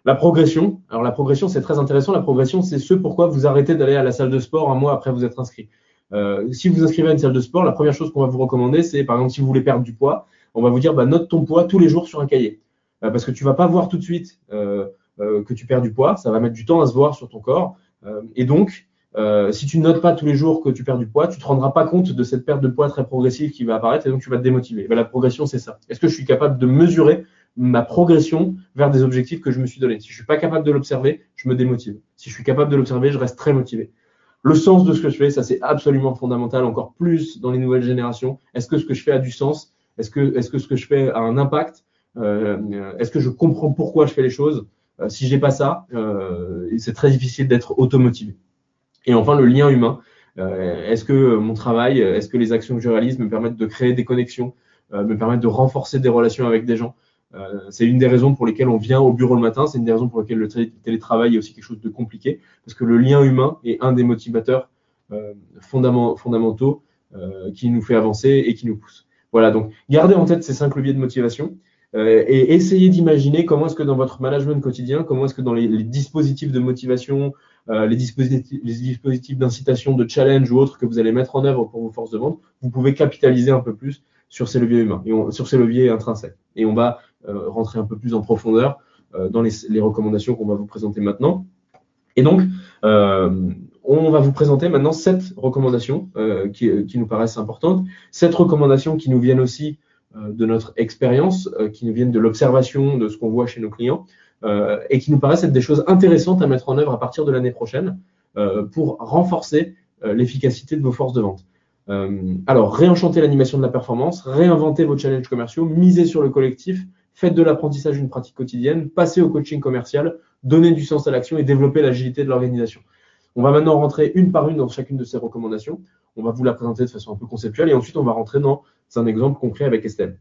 La progression, alors la progression c'est très intéressant. La progression c'est ce pourquoi vous arrêtez d'aller à la salle de sport un mois après vous être inscrit. Euh, si vous inscrivez à une salle de sport, la première chose qu'on va vous recommander, c'est par exemple si vous voulez perdre du poids, on va vous dire bah, note ton poids tous les jours sur un cahier, euh, parce que tu vas pas voir tout de suite euh, que tu perds du poids, ça va mettre du temps à se voir sur ton corps, et donc si tu ne notes pas tous les jours que tu perds du poids, tu te rendras pas compte de cette perte de poids très progressive qui va apparaître et donc tu vas te démotiver. Ben, la progression, c'est ça. Est-ce que je suis capable de mesurer ma progression vers des objectifs que je me suis donné? Si je suis pas capable de l'observer, je me démotive. Si je suis capable de l'observer, je reste très motivé. Le sens de ce que je fais, ça c'est absolument fondamental, encore plus dans les nouvelles générations. Est-ce que ce que je fais a du sens? Est-ce que, est-ce que ce que je fais a un impact? Euh, Est-ce que je comprends pourquoi je fais les choses? Euh, Si j'ai pas ça, euh, c'est très difficile d'être automotivé. Et enfin, le lien humain. Euh, est-ce que mon travail, est-ce que les actions que je réalise me permettent de créer des connexions, me permettent de renforcer des relations avec des gens? C'est une des raisons pour lesquelles on vient au bureau le matin. C'est une des raisons pour lesquelles le télétravail est aussi quelque chose de compliqué, parce que le lien humain est un des motivateurs fondamentaux qui nous fait avancer et qui nous pousse. Voilà, donc gardez en tête ces cinq leviers de motivation. Euh, et essayez d'imaginer comment est-ce que dans votre management quotidien, comment est-ce que dans les, dispositifs de motivation, euh, les dispositifs, d'incitation, de challenge ou autres que vous allez mettre en œuvre pour vos forces de vente, vous pouvez capitaliser un peu plus sur ces leviers humains et sur ces leviers intrinsèques. Et on va euh, rentrer un peu plus en profondeur euh, dans les, recommandations qu'on va vous présenter maintenant. Et donc, on va vous présenter maintenant sept recommandations qui, nous paraissent importantes, sept recommandations qui nous viennent aussi de notre expérience, qui nous viennent de l'observation de ce qu'on voit chez nos clients, euh, et qui nous paraissent être des choses intéressantes à mettre en œuvre à partir de l'année prochaine euh, pour renforcer euh, l'efficacité de vos forces de vente. alors, réenchanter l'animation de la performance, réinventer vos challenges commerciaux, miser sur le collectif, faites de l'apprentissage une pratique quotidienne, passez au coaching commercial, donnez du sens à l'action et développer l'agilité de l'organisation. On va maintenant rentrer une par une dans chacune de ces recommandations. On va vous la présenter de façon un peu conceptuelle et ensuite on va rentrer dans un exemple concret avec Estelle.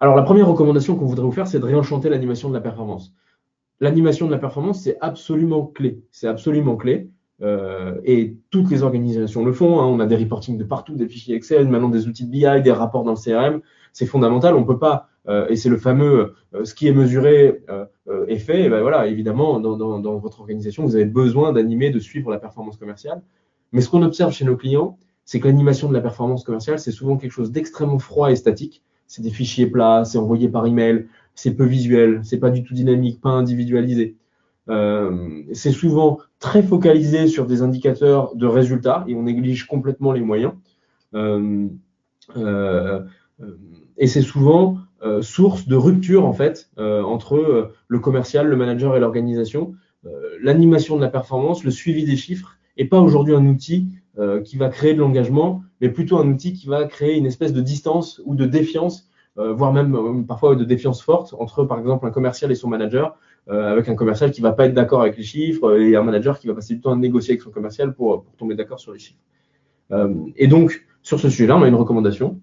Alors, la première recommandation qu'on voudrait vous faire, c'est de réenchanter l'animation de la performance. L'animation de la performance, c'est absolument clé. C'est absolument clé. Euh, et toutes les organisations le font. Hein. On a des reportings de partout, des fichiers Excel, maintenant des outils de BI, des rapports dans le CRM. C'est fondamental. On peut pas, et c'est le fameux euh, ce qui est mesuré euh, euh, est fait. Et ben voilà, évidemment, dans, votre organisation, vous avez besoin d'animer, de suivre la performance commerciale. Mais ce qu'on observe chez nos clients, c'est que l'animation de la performance commerciale, c'est souvent quelque chose d'extrêmement froid et statique c'est des fichiers plats, c'est envoyé par email, c'est peu visuel, c'est pas du tout dynamique, pas individualisé. Euh, c'est souvent très focalisé sur des indicateurs de résultats et on néglige complètement les moyens. Euh, euh, et c'est souvent euh, source de rupture en fait euh, entre le commercial, le manager et l'organisation. L'animation de la performance, le suivi des chiffres est pas aujourd'hui un outil qui va créer de l'engagement, mais plutôt un outil qui va créer une espèce de distance ou de défiance, euh, voire même euh, parfois de défiance forte entre, par exemple, un commercial et son manager, euh, avec un commercial qui va pas être d'accord avec les chiffres et un manager qui va passer du temps à négocier avec son commercial pour, pour tomber d'accord sur les chiffres. et donc, sur ce sujet-là, on a une recommandation.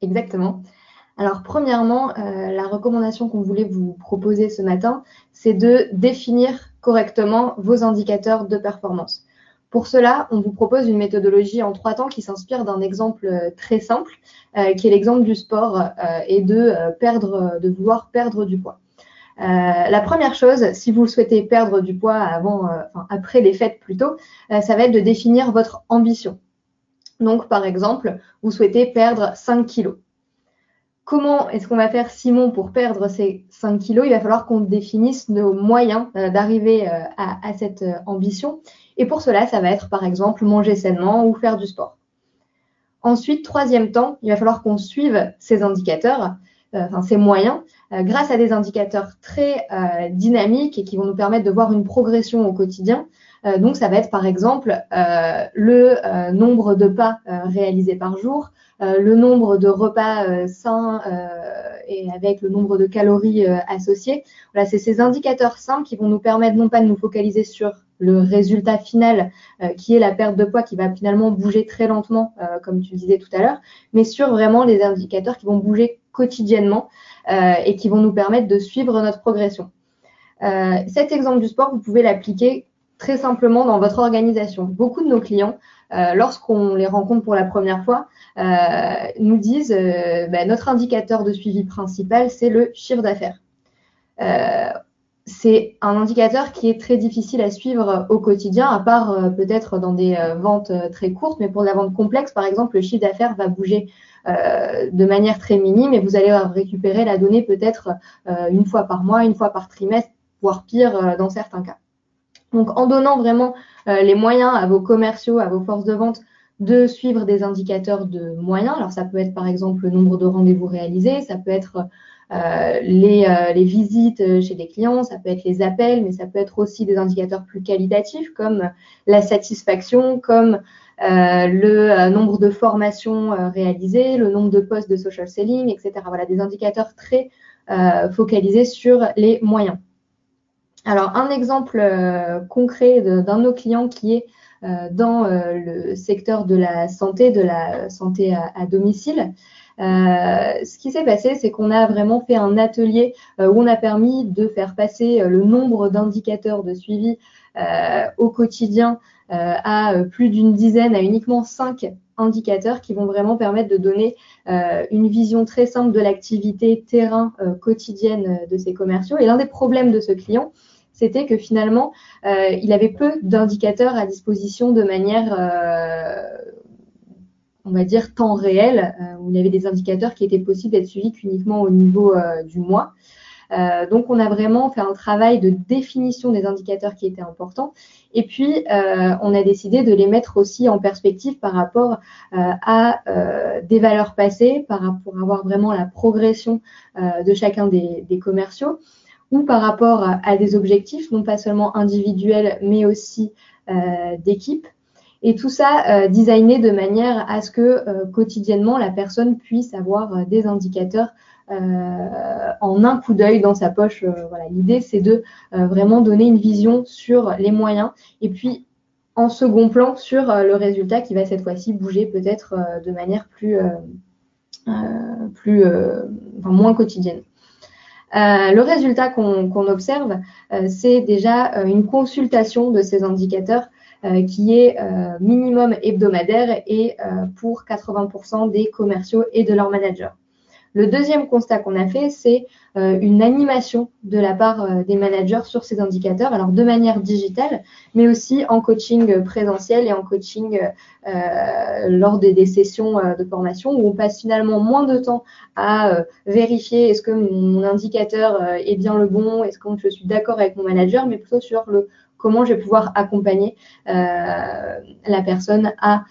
Exactement. Alors, premièrement, euh, la recommandation qu'on voulait vous proposer ce matin, c'est de définir correctement vos indicateurs de performance. Pour cela, on vous propose une méthodologie en trois temps qui s'inspire d'un exemple euh, très simple, euh, qui est l'exemple du sport euh, et de perdre, de vouloir perdre du poids. la première chose, si vous souhaitez perdre du poids avant, après les fêtes plutôt, ça va être de définir votre ambition. Donc, par exemple, vous souhaitez perdre 5 kilos. Comment est-ce qu'on va faire, Simon, pour perdre ces 5 kilos? Il va falloir qu'on définisse nos moyens d'arriver à, à, cette ambition. Et pour cela, ça va être par exemple manger sainement ou faire du sport. Ensuite, troisième temps, il va falloir qu'on suive ces indicateurs, euh, enfin ces moyens, euh, grâce à des indicateurs très euh, dynamiques et qui vont nous permettre de voir une progression au quotidien. Euh, donc, ça va être par exemple euh, le nombre de pas réalisés par jour, le nombre de repas sains et avec le nombre de calories associées. Voilà, c'est ces indicateurs simples qui vont nous permettre non pas de nous focaliser sur le résultat final qui est la perte de poids qui va finalement bouger très lentement, comme tu disais tout à l'heure, mais sur vraiment les indicateurs qui vont bouger quotidiennement et qui vont nous permettre de suivre notre progression. cet exemple du sport, vous pouvez l'appliquer très simplement dans votre organisation. Beaucoup de nos clients, euh, lorsqu'on les rencontre pour la première fois, euh, nous disent euh, bah, notre indicateur de suivi principal, c'est le chiffre d'affaires. c'est un indicateur qui est très difficile à suivre au quotidien, à part peut-être dans des ventes très courtes, mais pour la vente complexe, par exemple, le chiffre d'affaires va bouger de manière très minime et vous allez récupérer la donnée peut-être une fois par mois, une fois par trimestre, voire pire dans certains cas. Donc en donnant vraiment euh, les moyens à vos commerciaux, à vos forces de vente de suivre des indicateurs de moyens. Alors ça peut être par exemple le nombre de rendez-vous réalisés, ça peut être euh, les, euh, les, visites chez des clients, ça peut être les appels, mais ça peut être aussi des indicateurs plus qualitatifs comme la satisfaction, comme le nombre de formations réalisées, le nombre de postes de social selling, etc. Voilà, des indicateurs très focalisés sur les moyens. Alors, un exemple euh, concret d'un de, nos clients qui est euh, dans euh, le secteur de la santé, de la santé à, domicile. ce qui s'est passé, c'est qu'on a vraiment fait un atelier où on a permis de faire passer le nombre d'indicateurs de suivi au quotidien à plus d'une dizaine, à uniquement cinq indicateurs qui vont vraiment permettre de donner une vision très simple de l'activité terrain quotidienne de ces commerciaux. Et l'un des problèmes de ce client, c'était que finalement, euh, il avait peu d'indicateurs à disposition de manière, euh, on va dire, temps réel, euh, où il y avait des indicateurs qui étaient possibles d'être suivis qu'uniquement au niveau du mois. donc, on a vraiment fait un travail de définition des indicateurs qui étaient importants. Et puis, on a décidé de les mettre aussi en perspective par rapport à des valeurs passées, par, pour avoir vraiment la progression de chacun des commerciaux ou par rapport à, des objectifs, non pas seulement individuels, mais aussi euh, d'équipe. Et tout ça euh, designé de manière à ce que euh, quotidiennement la personne puisse avoir des indicateurs en un coup d'œil dans sa poche. voilà, l'idée c'est de vraiment donner une vision sur les moyens et puis en second plan sur le résultat qui va cette fois-ci bouger peut-être de manière plus, plus moins quotidienne. Euh, le résultat qu'on observe, euh, c'est déjà euh, une consultation de ces indicateurs qui est minimum hebdomadaire et pour 80% des commerciaux et de leurs managers. Le deuxième constat qu'on a fait, c'est euh, une animation de la part euh, des managers sur ces indicateurs, alors de manière digitale, mais aussi en coaching présentiel et en coaching euh, lors des, sessions de formation où on passe finalement moins de temps à vérifier est-ce que mon indicateur est bien le bon, est-ce que je suis d'accord avec mon manager, mais plutôt sur le comment je vais pouvoir accompagner la personne à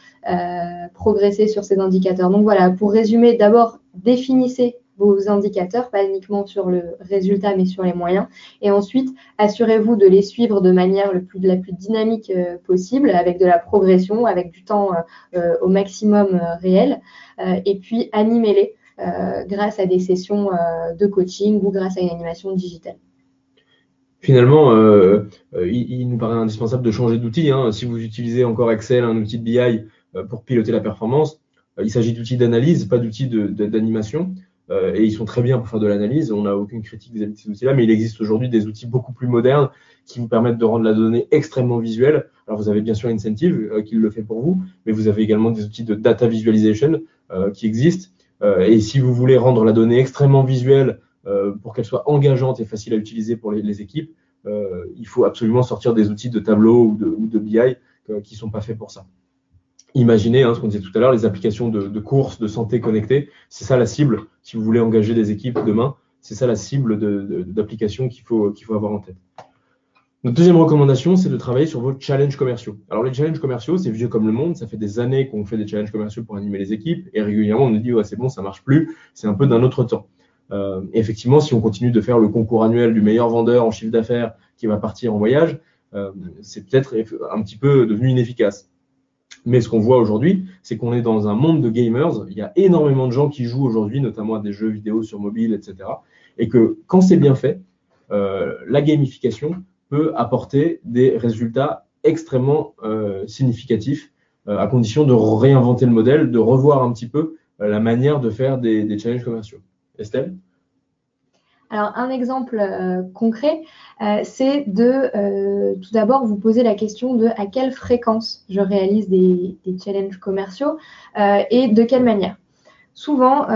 progresser sur ces indicateurs. Donc voilà, pour résumer, d'abord définissez vos indicateurs, pas uniquement sur le résultat, mais sur les moyens. Et ensuite, assurez-vous de les suivre de manière le plus, la plus dynamique euh, possible, avec de la progression, avec du temps euh, euh, au maximum réel. et puis, animez-les grâce à des sessions de coaching ou grâce à une animation digitale. Finalement, il, nous paraît indispensable de changer d'outil. Hein. Si vous utilisez encore Excel, un outil de BI pour piloter la performance, il s'agit d'outils d'analyse, pas d'outils d'animation. Euh, et ils sont très bien pour faire de l'analyse. On n'a aucune critique de ces outils-là, mais il existe aujourd'hui des outils beaucoup plus modernes qui vous permettent de rendre la donnée extrêmement visuelle. Alors vous avez bien sûr Incentive euh, qui le fait pour vous, mais vous avez également des outils de data visualization euh, qui existent. et si vous voulez rendre la donnée extrêmement visuelle pour qu'elle soit engageante et facile à utiliser pour les, équipes, il faut absolument sortir des outils de tableau ou de, BI qui sont pas faits pour ça imaginez, hein, ce qu'on disait tout à l'heure, les applications de, de courses, de santé connectée, c'est ça la cible. Si vous voulez engager des équipes demain, c'est ça la cible d'applications qu'il faut, faut avoir en tête. Notre deuxième recommandation, c'est de travailler sur vos challenges commerciaux. Alors les challenges commerciaux, c'est vieux comme le monde, ça fait des années qu'on fait des challenges commerciaux pour animer les équipes, et régulièrement on nous dit ouais c'est bon, ça marche plus, c'est un peu d'un autre temps. Euh, effectivement, si on continue de faire le concours annuel du meilleur vendeur en chiffre d'affaires qui va partir en voyage, euh, c'est peut-être un petit peu devenu inefficace. Mais ce qu'on voit aujourd'hui, c'est qu'on est dans un monde de gamers. Il y a énormément de gens qui jouent aujourd'hui, notamment à des jeux vidéo sur mobile, etc. Et que quand c'est bien fait, euh, la gamification peut apporter des résultats extrêmement significatifs à condition de réinventer le modèle, de revoir un petit peu la manière de faire des, des challenges commerciaux. Estelle? Alors, un exemple euh, concret, euh, c'est de euh, tout d'abord vous poser la question de à quelle fréquence je réalise des, challenges commerciaux et de quelle manière. Souvent,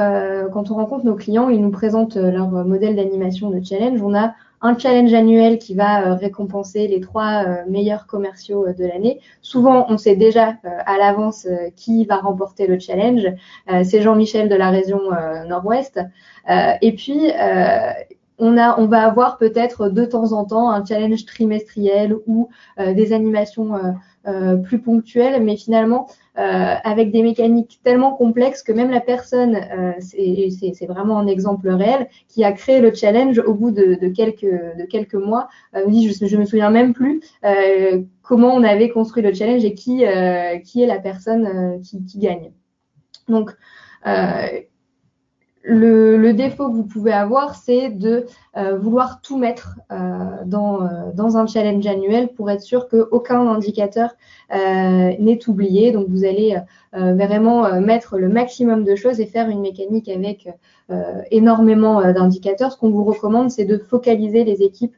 quand on rencontre nos clients, ils nous présentent leur modèle d'animation de challenge. On a un challenge annuel qui va récompenser les trois meilleurs commerciaux de l'année. Souvent, on sait déjà à l'avance qui va remporter le challenge. c'est Jean-Michel de la région Nord-Ouest. Euh, et puis, euh, on, a, on, va avoir peut-être de temps en temps un challenge trimestriel ou euh, des animations plus ponctuelles, mais finalement avec des mécaniques tellement complexes que même la personne, c'est vraiment un exemple réel, qui a créé le challenge au bout de, quelques, de quelques mois, me dit je, ne me souviens même plus comment on avait construit le challenge et qui, qui est la personne qui, qui, gagne. Donc, le, défaut que vous pouvez avoir, c'est de euh, vouloir tout mettre euh, dans, euh, dans, un challenge annuel pour être sûr qu'aucun indicateur n'est oublié. Donc, vous allez vraiment mettre le maximum de choses et faire une mécanique avec énormément d'indicateurs. Ce qu'on vous recommande, c'est de focaliser les équipes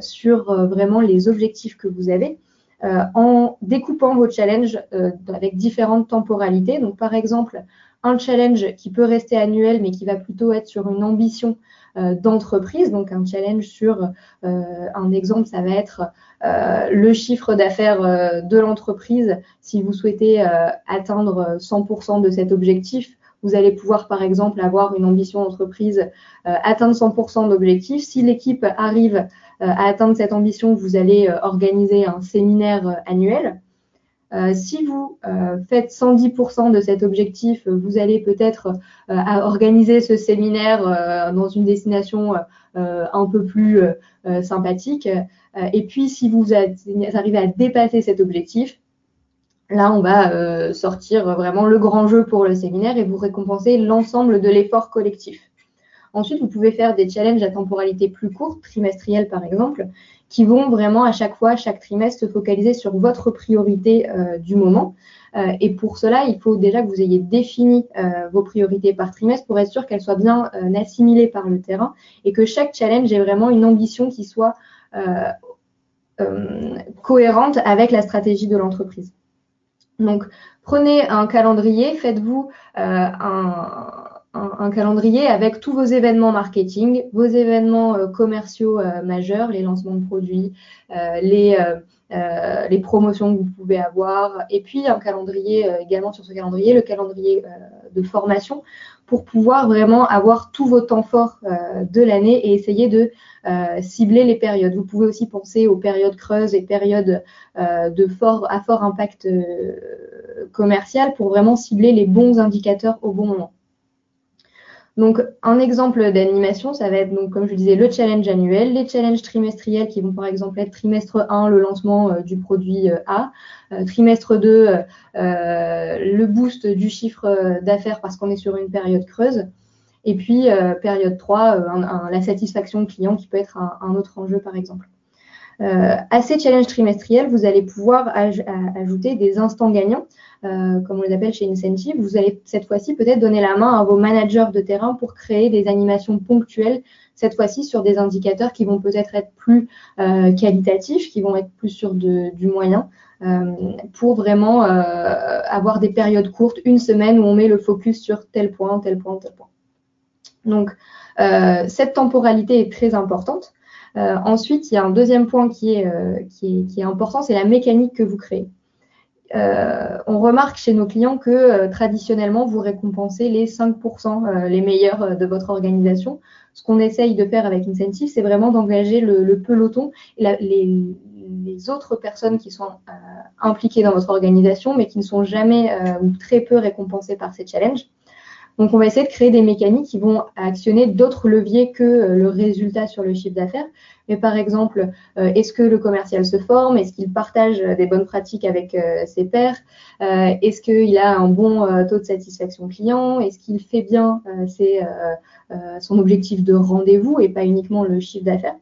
sur vraiment les objectifs que vous avez. en découpant vos challenges avec différentes temporalités. Donc, par exemple, un challenge qui peut rester annuel, mais qui va plutôt être sur une ambition euh, d'entreprise. Donc un challenge sur euh, un exemple, ça va être euh, le chiffre d'affaires de l'entreprise. Si vous souhaitez atteindre 100% de cet objectif, vous allez pouvoir, par exemple, avoir une ambition d'entreprise, atteindre 100% d'objectifs. Si l'équipe arrive à atteindre cette ambition, vous allez organiser un séminaire annuel. Euh, si vous euh, faites 110% de cet objectif, vous allez peut-être euh, organiser ce séminaire dans une destination un peu plus sympathique. et puis, si vous, arrivez à dépasser cet objectif, là, on va sortir vraiment le grand jeu pour le séminaire et vous récompenser l'ensemble de l'effort collectif. Ensuite, vous pouvez faire des challenges à temporalité plus courte, trimestrielle par exemple, qui vont vraiment à chaque fois, chaque trimestre, se focaliser sur votre priorité euh, du moment. Euh, et pour cela, il faut déjà que vous ayez défini euh, vos priorités par trimestre pour être sûr qu'elles soient bien assimilées par le terrain et que chaque challenge ait vraiment une ambition qui soit cohérente avec la stratégie de l'entreprise. Donc, prenez un calendrier, faites-vous un, un, calendrier avec tous vos événements marketing, vos événements euh, commerciaux euh, majeurs, les lancements de produits, euh, les, les promotions que vous pouvez avoir, et puis un calendrier également sur ce calendrier, le calendrier de formation, pour pouvoir vraiment avoir tous vos temps forts de l'année et essayer de cibler les périodes. Vous pouvez aussi penser aux périodes creuses et périodes de fort, à fort impact commercial pour vraiment cibler les bons indicateurs au bon moment. Donc, un exemple d'animation, ça va être, donc, comme je disais, le challenge annuel, les challenges trimestriels qui vont par exemple être trimestre 1, le lancement euh, du produit euh, A, euh, trimestre 2, le boost du chiffre d'affaires parce qu'on est sur une période creuse, et puis période 3, la satisfaction client qui peut être un autre enjeu par exemple. Euh, à ces challenges trimestriels, vous allez pouvoir ajouter des instants gagnants, euh, comme on les appelle chez Incentive. Vous allez cette fois-ci peut-être donner la main à vos managers de terrain pour créer des animations ponctuelles, cette fois-ci sur des indicateurs qui vont peut-être être plus euh, qualitatifs, qui vont être plus sur du moyen, pour vraiment avoir des périodes courtes, une semaine où on met le focus sur tel point, tel point, tel point. Donc, cette temporalité est très importante. Euh, ensuite, il y a un deuxième point qui est, euh, important, c'est la mécanique que vous créez. Euh, on remarque chez nos clients que traditionnellement, vous récompensez les 5% les meilleurs de votre organisation. Ce qu'on essaye de faire avec Incentive, c'est vraiment d'engager le, peloton les, autres personnes qui sont impliquées dans votre organisation, mais qui ne sont jamais ou très peu récompensées par ces challenges. Donc, on va essayer de créer des mécaniques qui vont actionner d'autres leviers que euh, le résultat sur le chiffre d'affaires. Mais par exemple, euh, est-ce que le commercial se forme? Est-ce qu'il partage des bonnes pratiques avec euh, ses pairs? Est-ce qu'il a un bon taux de satisfaction client? Est-ce qu'il fait bien son objectif de rendez-vous et pas uniquement le chiffre d'affaires?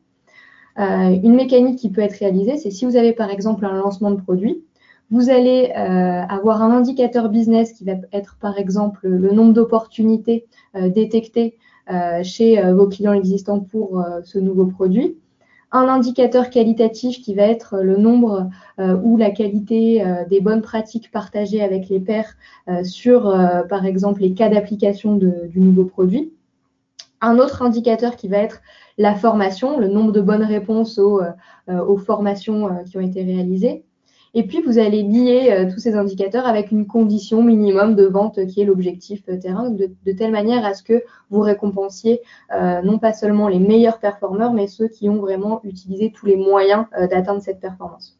Une mécanique qui peut être réalisée, c'est si vous avez par exemple un lancement de produit, vous allez avoir un indicateur business qui va être par exemple le nombre d'opportunités détectées chez vos clients existants pour ce nouveau produit un indicateur qualitatif qui va être le nombre euh, ou la qualité euh, des bonnes pratiques partagées avec les pairs euh, sur, par exemple, les cas d'application du nouveau produit. Un autre indicateur qui va être la formation, le nombre de bonnes réponses aux, aux formations qui ont été réalisées. Et puis, vous allez lier euh, tous ces indicateurs avec une condition minimum de vente qui est l'objectif euh, terrain, de, telle manière à ce que vous récompensiez euh, non pas seulement les meilleurs performeurs, mais ceux qui ont vraiment utilisé tous les moyens d'atteindre cette performance.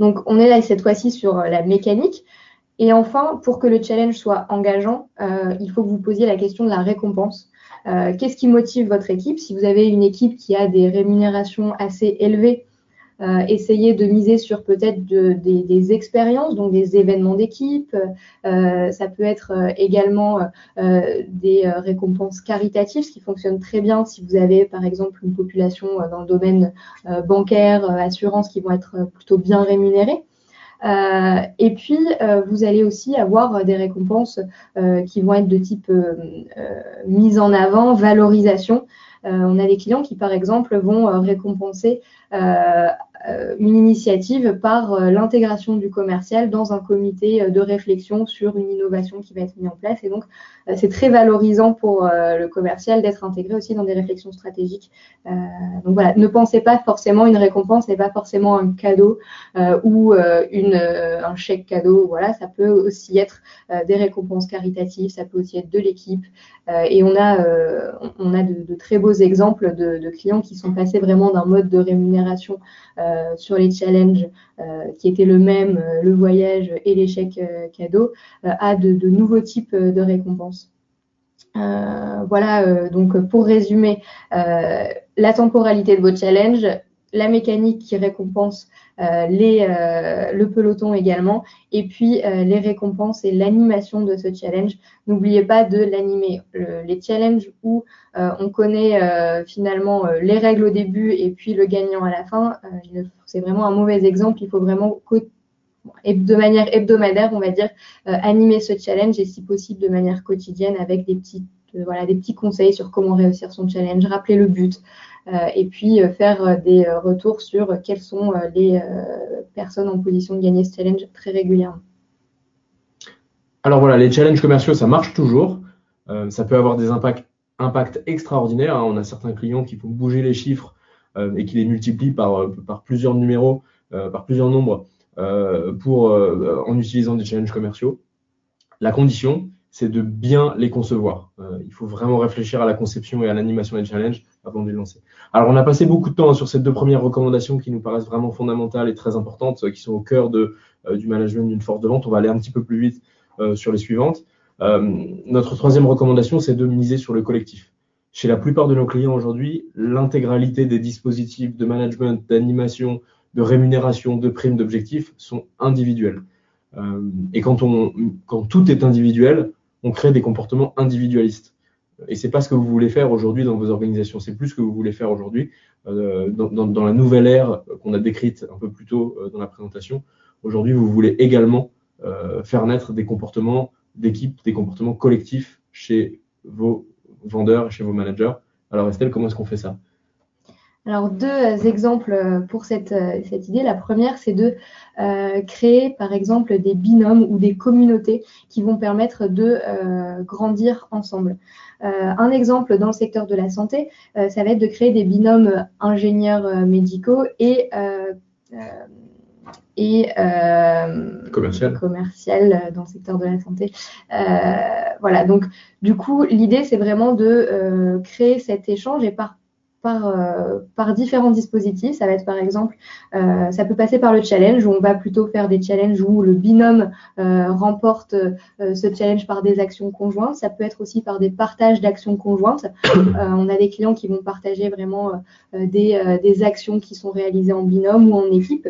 Donc, on est là cette fois-ci sur la mécanique. Et enfin, pour que le challenge soit engageant, il faut que vous posiez la question de la récompense. Qu'est-ce qui motive votre équipe? Si vous avez une équipe qui a des rémunérations assez élevées, euh, essayer de miser sur peut-être de, des, expériences, donc des événements d'équipe. Euh, ça peut être euh, également des récompenses caritatives, ce qui fonctionne très bien si vous avez par exemple une population dans le domaine bancaire, assurance, qui vont être plutôt bien rémunérées. Euh, et puis, euh, vous allez aussi avoir des récompenses euh, qui vont être de type mise en avant, valorisation. On a des clients qui, par exemple, vont récompenser euh, une initiative par euh, l'intégration du commercial dans un comité euh, de réflexion sur une innovation qui va être mise en place. Et donc, c'est très valorisant pour le commercial d'être intégré aussi dans des réflexions stratégiques. donc voilà, ne pensez pas forcément une récompense n'est pas forcément un cadeau ou une, un chèque cadeau. Voilà, ça peut aussi être des récompenses caritatives, ça peut aussi être de l'équipe. et on a, on a de, très beaux exemples de, clients qui sont passés vraiment d'un mode de rémunération euh, sur les challenges euh, qui étaient le même, euh, le voyage et l'échec cadeau, à de, nouveaux types de récompenses. voilà, donc pour résumer, la temporalité de vos challenges, la mécanique qui récompense euh, euh, le peloton également, et puis euh, les récompenses et l'animation de ce challenge. N'oubliez pas de l'animer. les challenges où on connaît finalement les règles au début et puis le gagnant à la fin, c'est vraiment un mauvais exemple. Il faut vraiment de manière hebdomadaire, on va dire, animer ce challenge et si possible de manière quotidienne avec des petits, voilà, des petits conseils sur comment réussir son challenge, rappeler le but, et puis euh, faire euh, des retours sur quelles sont les personnes en position de gagner ce challenge très régulièrement. Alors voilà, les challenges commerciaux, ça marche toujours. ça peut avoir des impacts, extraordinaires. Hein. On a certains clients qui font bouger les chiffres et qui les multiplient par, plusieurs numéros, par plusieurs nombres pour, en utilisant des challenges commerciaux. La condition, c'est de bien les concevoir. Euh, il faut vraiment réfléchir à la conception et à l'animation des challenges avant de les lancer. Alors, on a passé beaucoup de temps sur ces deux premières recommandations qui nous paraissent vraiment fondamentales et très importantes, euh, qui sont au cœur euh, du management d'une force de vente. On va aller un petit peu plus vite sur les suivantes. notre troisième recommandation, c'est de miser sur le collectif. Chez la plupart de nos clients aujourd'hui, l'intégralité des dispositifs de management, d'animation, de rémunération, de primes, d'objectifs sont individuels. et quand tout est individuel, on crée des comportements individualistes. Et c'est pas ce que vous voulez faire aujourd'hui dans vos organisations, c'est plus ce que vous voulez faire aujourd'hui euh, dans, la nouvelle ère qu'on a décrite un peu plus tôt euh, dans la présentation. Aujourd'hui, vous voulez également euh, faire naître des comportements d'équipe, des comportements collectifs chez vos vendeurs, chez vos managers. Alors Estelle, comment est-ce qu'on fait ça? Alors, deux exemples pour cette, cette idée. La première, c'est de euh, créer, par exemple, des binômes ou des communautés qui vont permettre de euh, grandir ensemble. Euh, un exemple dans le secteur de la santé, ça va être de créer des binômes ingénieurs médicaux et et commercial. commercial dans le secteur de la santé. voilà, donc du coup, l'idée, c'est vraiment de créer cet échange et par par, euh, par différents dispositifs. Ça va être par exemple, euh, ça peut passer par le challenge où on va plutôt faire des challenges où le binôme euh, remporte ce challenge par des actions conjointes. Ça peut être aussi par des partages d'actions conjointes. *coughs* on a des clients qui vont partager vraiment des, des actions qui sont réalisées en binôme ou en équipe.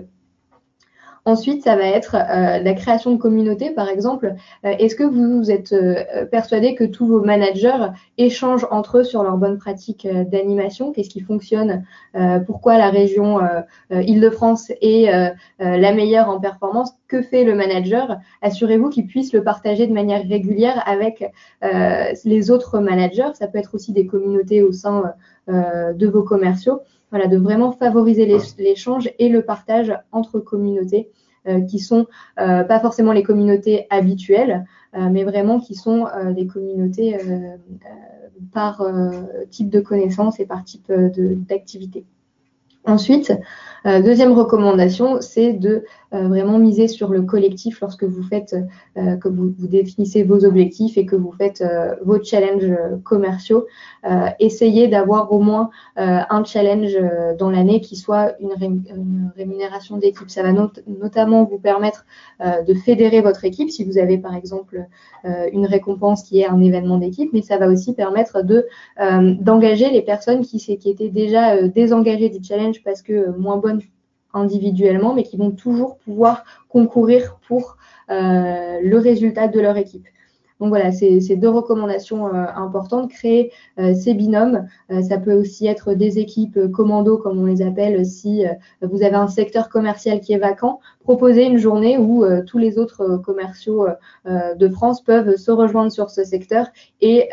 Ensuite, ça va être euh, la création de communautés, par exemple. Euh, est-ce que vous, êtes euh, persuadé que tous vos managers échangent entre eux sur leurs bonnes pratiques d'animation? Qu'est-ce qui fonctionne? Pourquoi la région Île-de-France est la meilleure en performance? Que fait le manager? Assurez-vous qu'il puisse le partager de manière régulière avec les autres managers. Ça peut être aussi des communautés au sein de vos commerciaux voilà, de vraiment favoriser l'échange et le partage entre communautés euh, qui sont euh, pas forcément les communautés habituelles, euh, mais vraiment qui sont des communautés par type de connaissances et par type d'activité. Ensuite, euh, deuxième recommandation, c'est de euh, vraiment miser sur le collectif lorsque vous faites, euh, que vous, définissez vos objectifs et que vous faites vos challenges commerciaux. essayez d'avoir au moins un challenge dans l'année qui soit une, rémunération d'équipe. Ça va notamment vous permettre de fédérer votre équipe si vous avez par exemple une récompense qui est un événement d'équipe, mais ça va aussi permettre de d'engager les personnes qui, qui étaient déjà désengagées du challenge parce que moins bonnes individuellement, mais qui vont toujours pouvoir concourir pour euh, le résultat de leur équipe. Donc voilà, c'est deux recommandations euh, importantes. Créer euh, ces binômes, ça peut aussi être des équipes commando, comme on les appelle, si vous avez un secteur commercial qui est vacant. Proposer une journée où tous les autres commerciaux de France peuvent se rejoindre sur ce secteur et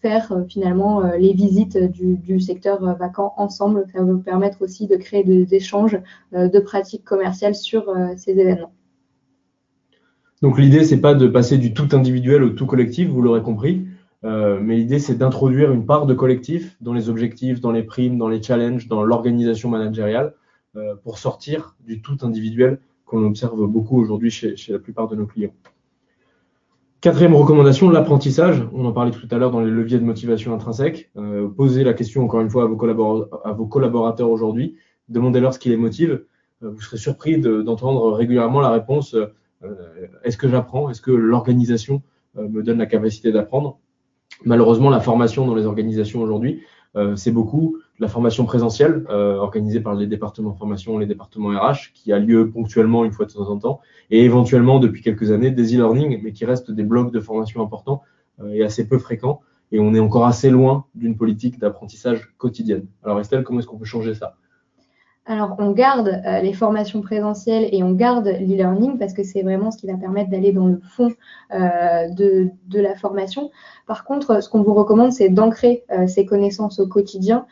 faire euh, finalement euh, les visites du, secteur vacant ensemble. Ça va vous permettre aussi de créer des échanges de pratiques commerciales sur ces événements. Donc l'idée, c'est pas de passer du tout individuel au tout collectif, vous l'aurez compris, mais l'idée, c'est d'introduire une part de collectif dans les objectifs, dans les primes, dans les challenges, dans l'organisation managériale, pour sortir du tout individuel qu'on observe beaucoup aujourd'hui chez, la plupart de nos clients. Quatrième recommandation, l'apprentissage. On en parlait tout à l'heure dans les leviers de motivation intrinsèque. Euh, posez la question encore une fois à vos, collaborateurs aujourd'hui. Demandez-leur ce qui les motive. Euh, vous serez surpris d'entendre régulièrement la réponse euh, est-ce que j'apprends? Est-ce que l'organisation me donne la capacité d'apprendre? Malheureusement, la formation dans les organisations aujourd'hui, c'est beaucoup la formation présentielle euh, organisée par les départements formation, les départements RH, qui a lieu ponctuellement une fois de temps en temps, et éventuellement depuis quelques années des e-learning, mais qui restent des blocs de formation importants euh, et assez peu fréquents. Et on est encore assez loin d'une politique d'apprentissage quotidienne. Alors Estelle, comment est-ce qu'on peut changer ça? Alors, on garde euh, les formations présentielles et on garde l'e-learning parce que c'est vraiment ce qui va permettre d'aller dans le fond euh, de, de, la formation. Par contre, ce qu'on vous recommande, c'est d'ancrer euh, ces connaissances au quotidien,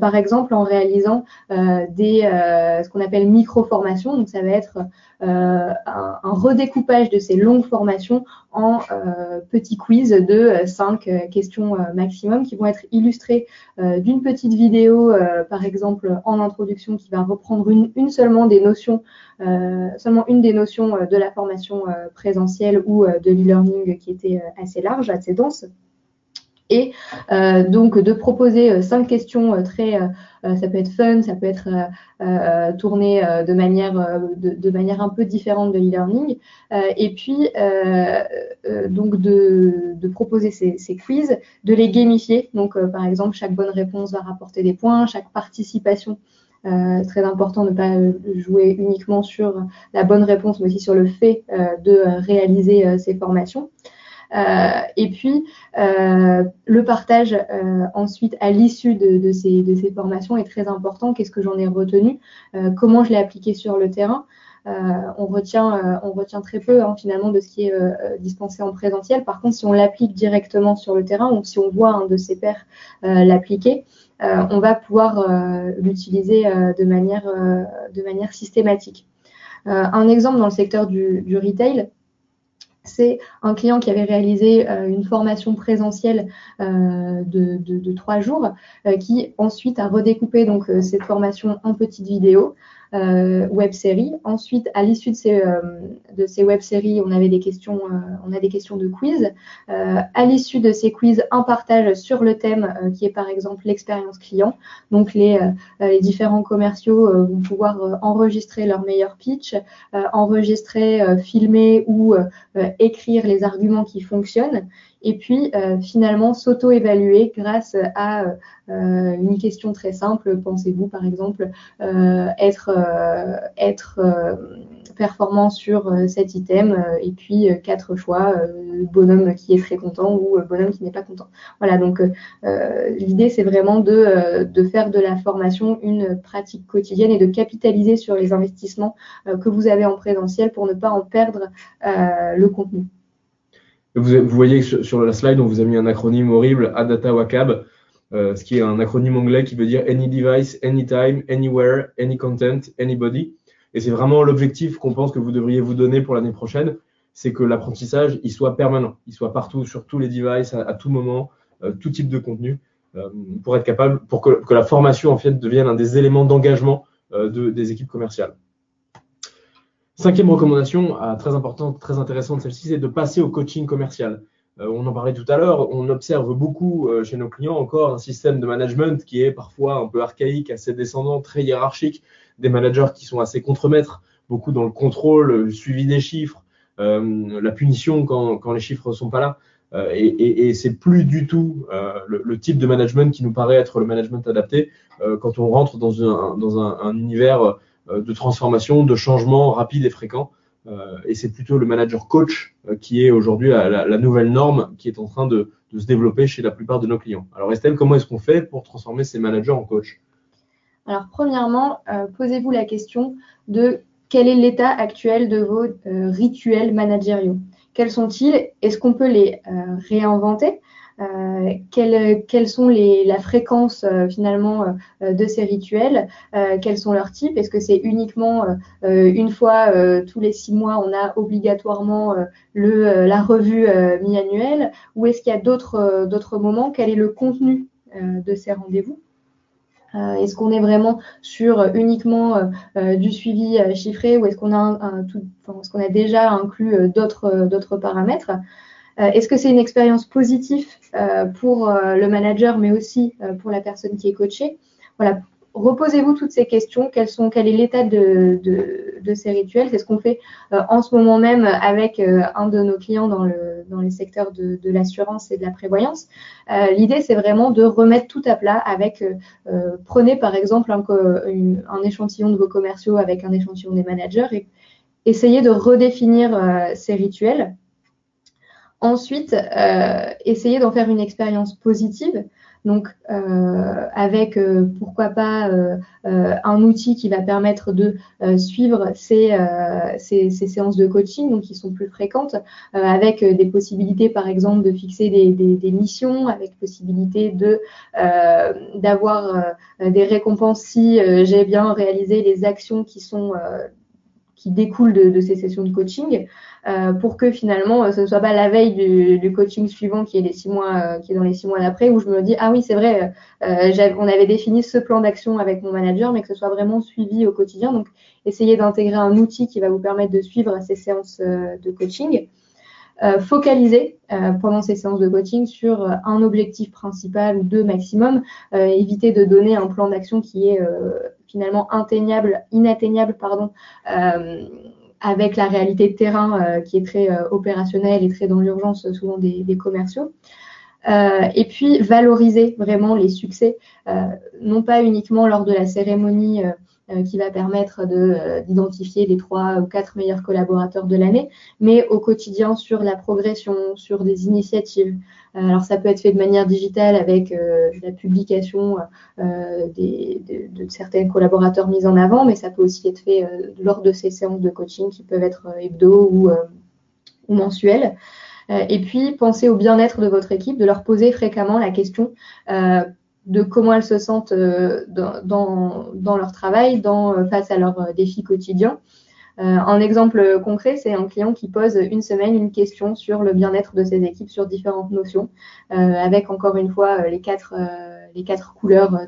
par exemple en réalisant des, ce qu'on appelle micro-formations. Donc, ça va être un, un, redécoupage de ces longues formations en petits quiz de 5 questions maximum qui vont être illustrées d'une petite vidéo, par exemple en introduction, qui va reprendre une, seulement des notions, euh, seulement une des notions euh, de la formation euh, présentielle ou de l'e-learning qui était assez large, assez dense. Et donc de proposer cinq questions très, ça peut être fun, ça peut être tourné de manière de, manière un peu différente de l'e-learning, et puis donc de, proposer ces, ces, quiz, de les gamifier. Donc par exemple chaque bonne réponse va rapporter des points, chaque participation euh, très important de ne pas euh, jouer uniquement sur la bonne réponse, mais aussi sur le fait euh, de réaliser ces formations. Et puis, le partage ensuite à l'issue de, ces, de, ces, formations est très important. Qu'est-ce que j'en ai retenu? Comment je l'ai appliqué sur le terrain? On, retient, on retient très peu hein, finalement de ce qui est dispensé en présentiel. Par contre, si on l'applique directement sur le terrain ou si on voit un de ses pairs l'appliquer, euh, on va pouvoir euh, l'utiliser euh, de, manière, de manière systématique. un exemple dans le secteur du, retail, c'est un client qui avait réalisé une formation présentielle de, trois jours, qui ensuite a redécoupé donc cette formation en petites vidéos euh, web séries. Ensuite, à l'issue de ces, euh, de ces web séries, on avait des questions, euh, on a des questions de quiz. à l'issue de ces quiz, un partage sur le thème qui est par exemple l'expérience client. Donc les, les différents commerciaux vont pouvoir enregistrer leur meilleur pitch, enregistrer, filmer ou écrire les arguments qui fonctionnent. Et puis finalement s'auto-évaluer grâce à une question très simple. Pensez-vous par exemple être, être performant sur cet item et puis quatre choix, bonhomme qui est très content ou bonhomme qui n'est pas content. Voilà, donc l'idée c'est vraiment de, de, faire de la formation une pratique quotidienne et de capitaliser sur les investissements que vous avez en présentiel pour ne pas en perdre le contenu. Vous, voyez sur la slide, on vous a mis un acronyme horrible, ADATA WACAB, euh, ce qui est un acronyme anglais qui veut dire Any Device, Anytime, Anywhere, Any Content, Anybody. Et c'est vraiment l'objectif qu'on pense que vous devriez vous donner pour l'année prochaine, c'est que l'apprentissage, soit permanent, il soit partout, sur tous les devices, à, tout moment, euh, tout type de contenu, euh, pour être capable, pour que, la formation en fait devienne un des éléments d'engagement de, des équipes commerciales. Cinquième recommandation, ah, très importante, très intéressante celle-ci, c'est de passer au coaching commercial. Euh, on en parlait tout à l'heure, on observe beaucoup euh, chez nos clients encore un système de management qui est parfois un peu archaïque, assez descendant, très hiérarchique, des managers qui sont assez contremaîtres, beaucoup dans le contrôle, le suivi des chiffres, euh, la punition quand, les chiffres ne sont pas là. et, c'est plus du tout le, type de management qui nous paraît être le management adapté quand on rentre dans un, un, un univers de transformation, de changement rapide et fréquent. Euh, et c'est plutôt le manager coach euh, qui est aujourd'hui la, nouvelle norme qui est en train de, se développer chez la plupart de nos clients. Alors Estelle, comment est-ce qu'on fait pour transformer ces managers en coach? Alors premièrement, posez-vous la question de quel est l'état actuel de vos rituels managériaux? Quels sont-ils? Est-ce qu'on peut les réinventer? Euh, quelles, sont les, la fréquence euh, finalement euh, de ces rituels, quels sont leurs types, est-ce que c'est uniquement une fois tous les six mois on a obligatoirement le, la revue mi-annuelle? Ou est-ce qu'il y a d'autres moments, quel est le contenu de ces rendez-vous? Est-ce qu'on est vraiment sur uniquement du suivi chiffré ou est-ce qu'on a, un, tout, est-ce qu'on a déjà inclus d'autres, d'autres paramètres? euh, est-ce que c'est une expérience positive euh, pour euh, le manager, mais aussi pour la personne qui est coachée? Voilà, reposez-vous toutes ces questions. Quel est l'état de, ces rituels? C'est ce qu'on fait en ce moment même avec un de nos clients dans, le, dans les secteurs de, l'assurance et de la prévoyance. L'idée, c'est vraiment de remettre tout à plat avec, prenez par exemple un, échantillon de vos commerciaux avec un échantillon des managers et essayez de redéfinir ces rituels Ensuite, euh, essayer d'en faire une expérience positive. Donc, euh, avec euh, pourquoi pas un outil qui va permettre de suivre ces, ces, séances de coaching, donc qui sont plus fréquentes, avec des possibilités, par exemple, de fixer des, des, des missions, avec possibilité de d'avoir des récompenses si j'ai bien réalisé les actions qui sont qui découlent de, de, ces sessions de coaching. Euh, pour que finalement euh, ce ne soit pas la veille du, coaching suivant qui est les six mois, euh, qui est dans les six mois d'après, où je me dis ah oui c'est vrai, on avait défini ce plan d'action avec mon manager, mais que ce soit vraiment suivi au quotidien. Donc essayez d'intégrer un outil qui va vous permettre de suivre ces séances de coaching. focaliser pendant ces séances de coaching sur un objectif principal ou deux maximum. éviter de donner un plan d'action qui est finalement inatteignable, inatteignable pardon, avec la réalité de terrain euh, qui est très euh, opérationnelle et très dans l'urgence euh, souvent des, commerciaux. et puis valoriser vraiment les succès, non pas uniquement lors de la cérémonie qui va permettre d'identifier les trois ou quatre meilleurs collaborateurs de l'année, mais au quotidien sur la progression, sur des initiatives, euh, alors ça peut être fait de manière digitale avec euh, la publication euh, de, certains collaborateurs mis en avant, mais ça peut aussi être fait lors de ces séances de coaching qui peuvent être hebdo ou, mensuelles. et puis, pensez au bien-être de votre équipe, de leur poser fréquemment la question de comment elles se sentent dans, leur travail, face à leurs défis quotidiens. Euh, un exemple concret, c'est un client qui pose une semaine une question sur le bien-être de ses équipes sur différentes notions, euh, avec encore une fois euh, les quatre couleurs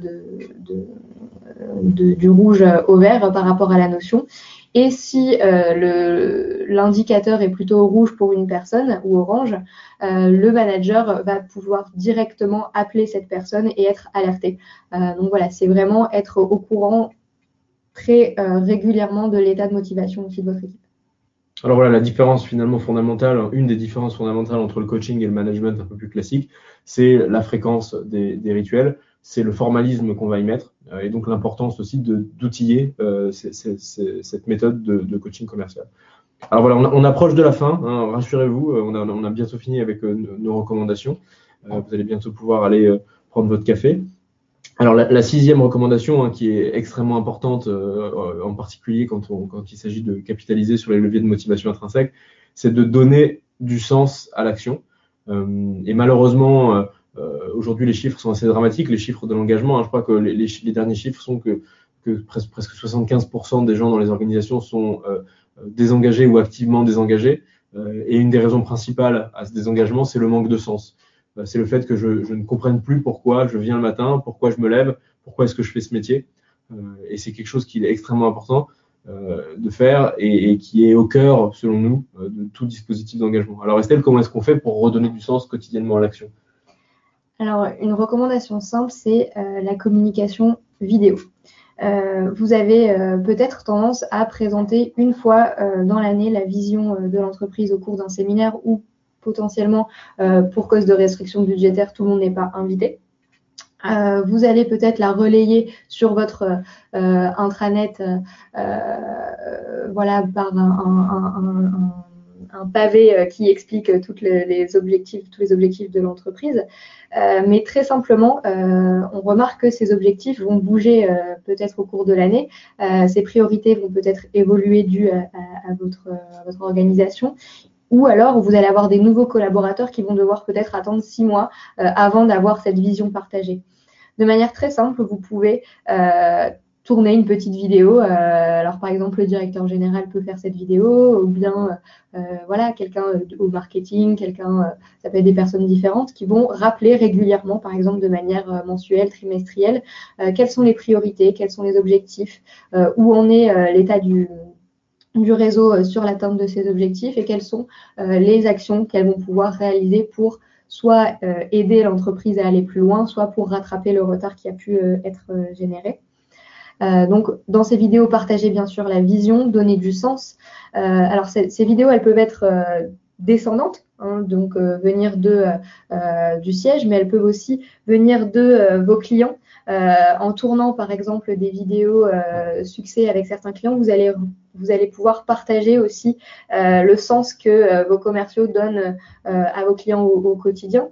du rouge au vert par rapport à la notion. Et si l'indicateur est plutôt rouge pour une personne ou orange, le manager va pouvoir directement appeler cette personne et être alerté. donc voilà, c'est vraiment être au courant très euh, régulièrement de l'état de motivation aussi de votre équipe. Alors voilà, la différence finalement fondamentale, une des différences fondamentales entre le coaching et le management un peu plus classique, c'est la fréquence des, rituels, c'est le formalisme qu'on va y mettre, euh, et donc l'importance aussi d'outiller euh, cette méthode de, coaching commercial. Alors voilà, on, approche de la fin, hein, rassurez-vous, euh, on a, bientôt fini avec nos recommandations. vous allez bientôt pouvoir aller prendre votre café. Alors la, sixième recommandation, hein, qui est extrêmement importante, en particulier quand, il s'agit de capitaliser sur les leviers de motivation intrinsèque, c'est de donner du sens à l'action. Et malheureusement, aujourd'hui, les chiffres sont assez dramatiques, les chiffres de l'engagement. Hein. je crois que les, derniers chiffres sont que, presque, 75% des gens dans les organisations sont désengagés ou activement désengagés. et une des raisons principales à ce désengagement, c'est le manque de sens. Euh, c'est le fait que je, ne comprenne plus pourquoi je viens le matin, pourquoi je me lève, pourquoi est-ce que je fais ce métier. Euh, et c'est quelque chose qui est extrêmement important euh, de faire et, qui est au cœur, selon nous, de tout dispositif d'engagement. Alors Estelle, comment est-ce qu'on fait pour redonner du sens quotidiennement à l'action? Alors une recommandation simple, c'est la communication vidéo. vous avez peut-être tendance à présenter une fois dans l'année la vision de l'entreprise au cours d'un séminaire ou potentiellement, euh, pour cause de restrictions budgétaires, tout le monde n'est pas invité. Euh, vous allez peut-être la relayer sur votre euh, intranet, voilà, par un, pavé qui explique toutes les, objectifs, tous les objectifs de l'entreprise. mais très simplement, on remarque que ces objectifs vont bouger peut-être au cours de l'année. ces priorités vont peut-être évoluer dues à, votre, organisation. Ou alors, vous allez avoir des nouveaux collaborateurs qui vont devoir peut-être attendre six mois euh, avant d'avoir cette vision partagée. De manière très simple, vous pouvez euh, tourner une petite vidéo. Euh, alors, par exemple, le directeur général peut faire cette vidéo, ou bien, voilà, quelqu'un au marketing, quelqu'un, ça peut être des personnes différentes qui vont rappeler régulièrement, par exemple, de manière mensuelle, trimestrielle, quelles sont les priorités, quels sont les objectifs, où en est l'état du réseau euh, sur l'atteinte de ces objectifs et quelles sont euh, les actions qu'elles vont pouvoir réaliser pour soit euh, aider l'entreprise à aller plus loin, soit pour rattraper le retard qui a pu être généré. Donc, dans ces vidéos, partagez bien sûr la vision, donnez du sens. alors, ces, vidéos, elles peuvent être descendantes, hein, donc venir de, du siège, mais elles peuvent aussi venir de vos clients. en tournant, par exemple, des vidéos succès avec certains clients, vous allez vous allez pouvoir partager aussi euh, le sens que euh, vos commerciaux donnent euh, à vos clients au, quotidien.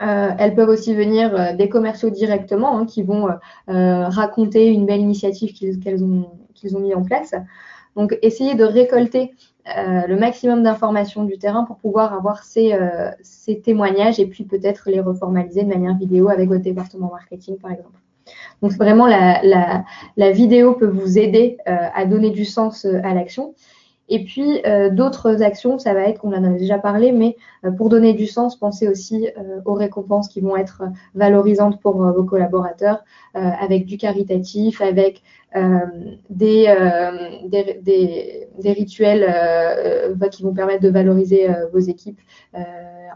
Elles peuvent aussi venir des commerciaux directement hein, qui vont raconter une belle initiative qu'ils ont, qu'ils ont mis en place. Donc, essayez de récolter le maximum d'informations du terrain pour pouvoir avoir ces, ces témoignages et puis peut-être les reformaliser de manière vidéo avec votre département marketing, par exemple. Donc vraiment, la, vidéo peut vous aider euh, à donner du sens euh, à l'action. Et puis euh, d'autres actions, ça va être, qu'on en a déjà parlé, mais pour donner du sens, pensez aussi aux récompenses qui vont être valorisantes pour vos collaborateurs, avec du caritatif, avec des, des, des, rituels qui vont permettre de valoriser vos équipes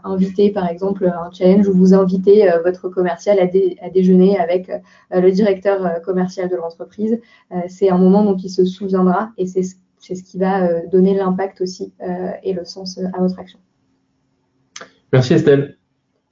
inviter par exemple un challenge où vous invitez euh, votre commercial à, déjeuner avec euh, le directeur euh, commercial de l'entreprise. c'est un moment dont il se souviendra et c'est ce qui va donner l'impact aussi et le sens à votre action. Merci Estelle.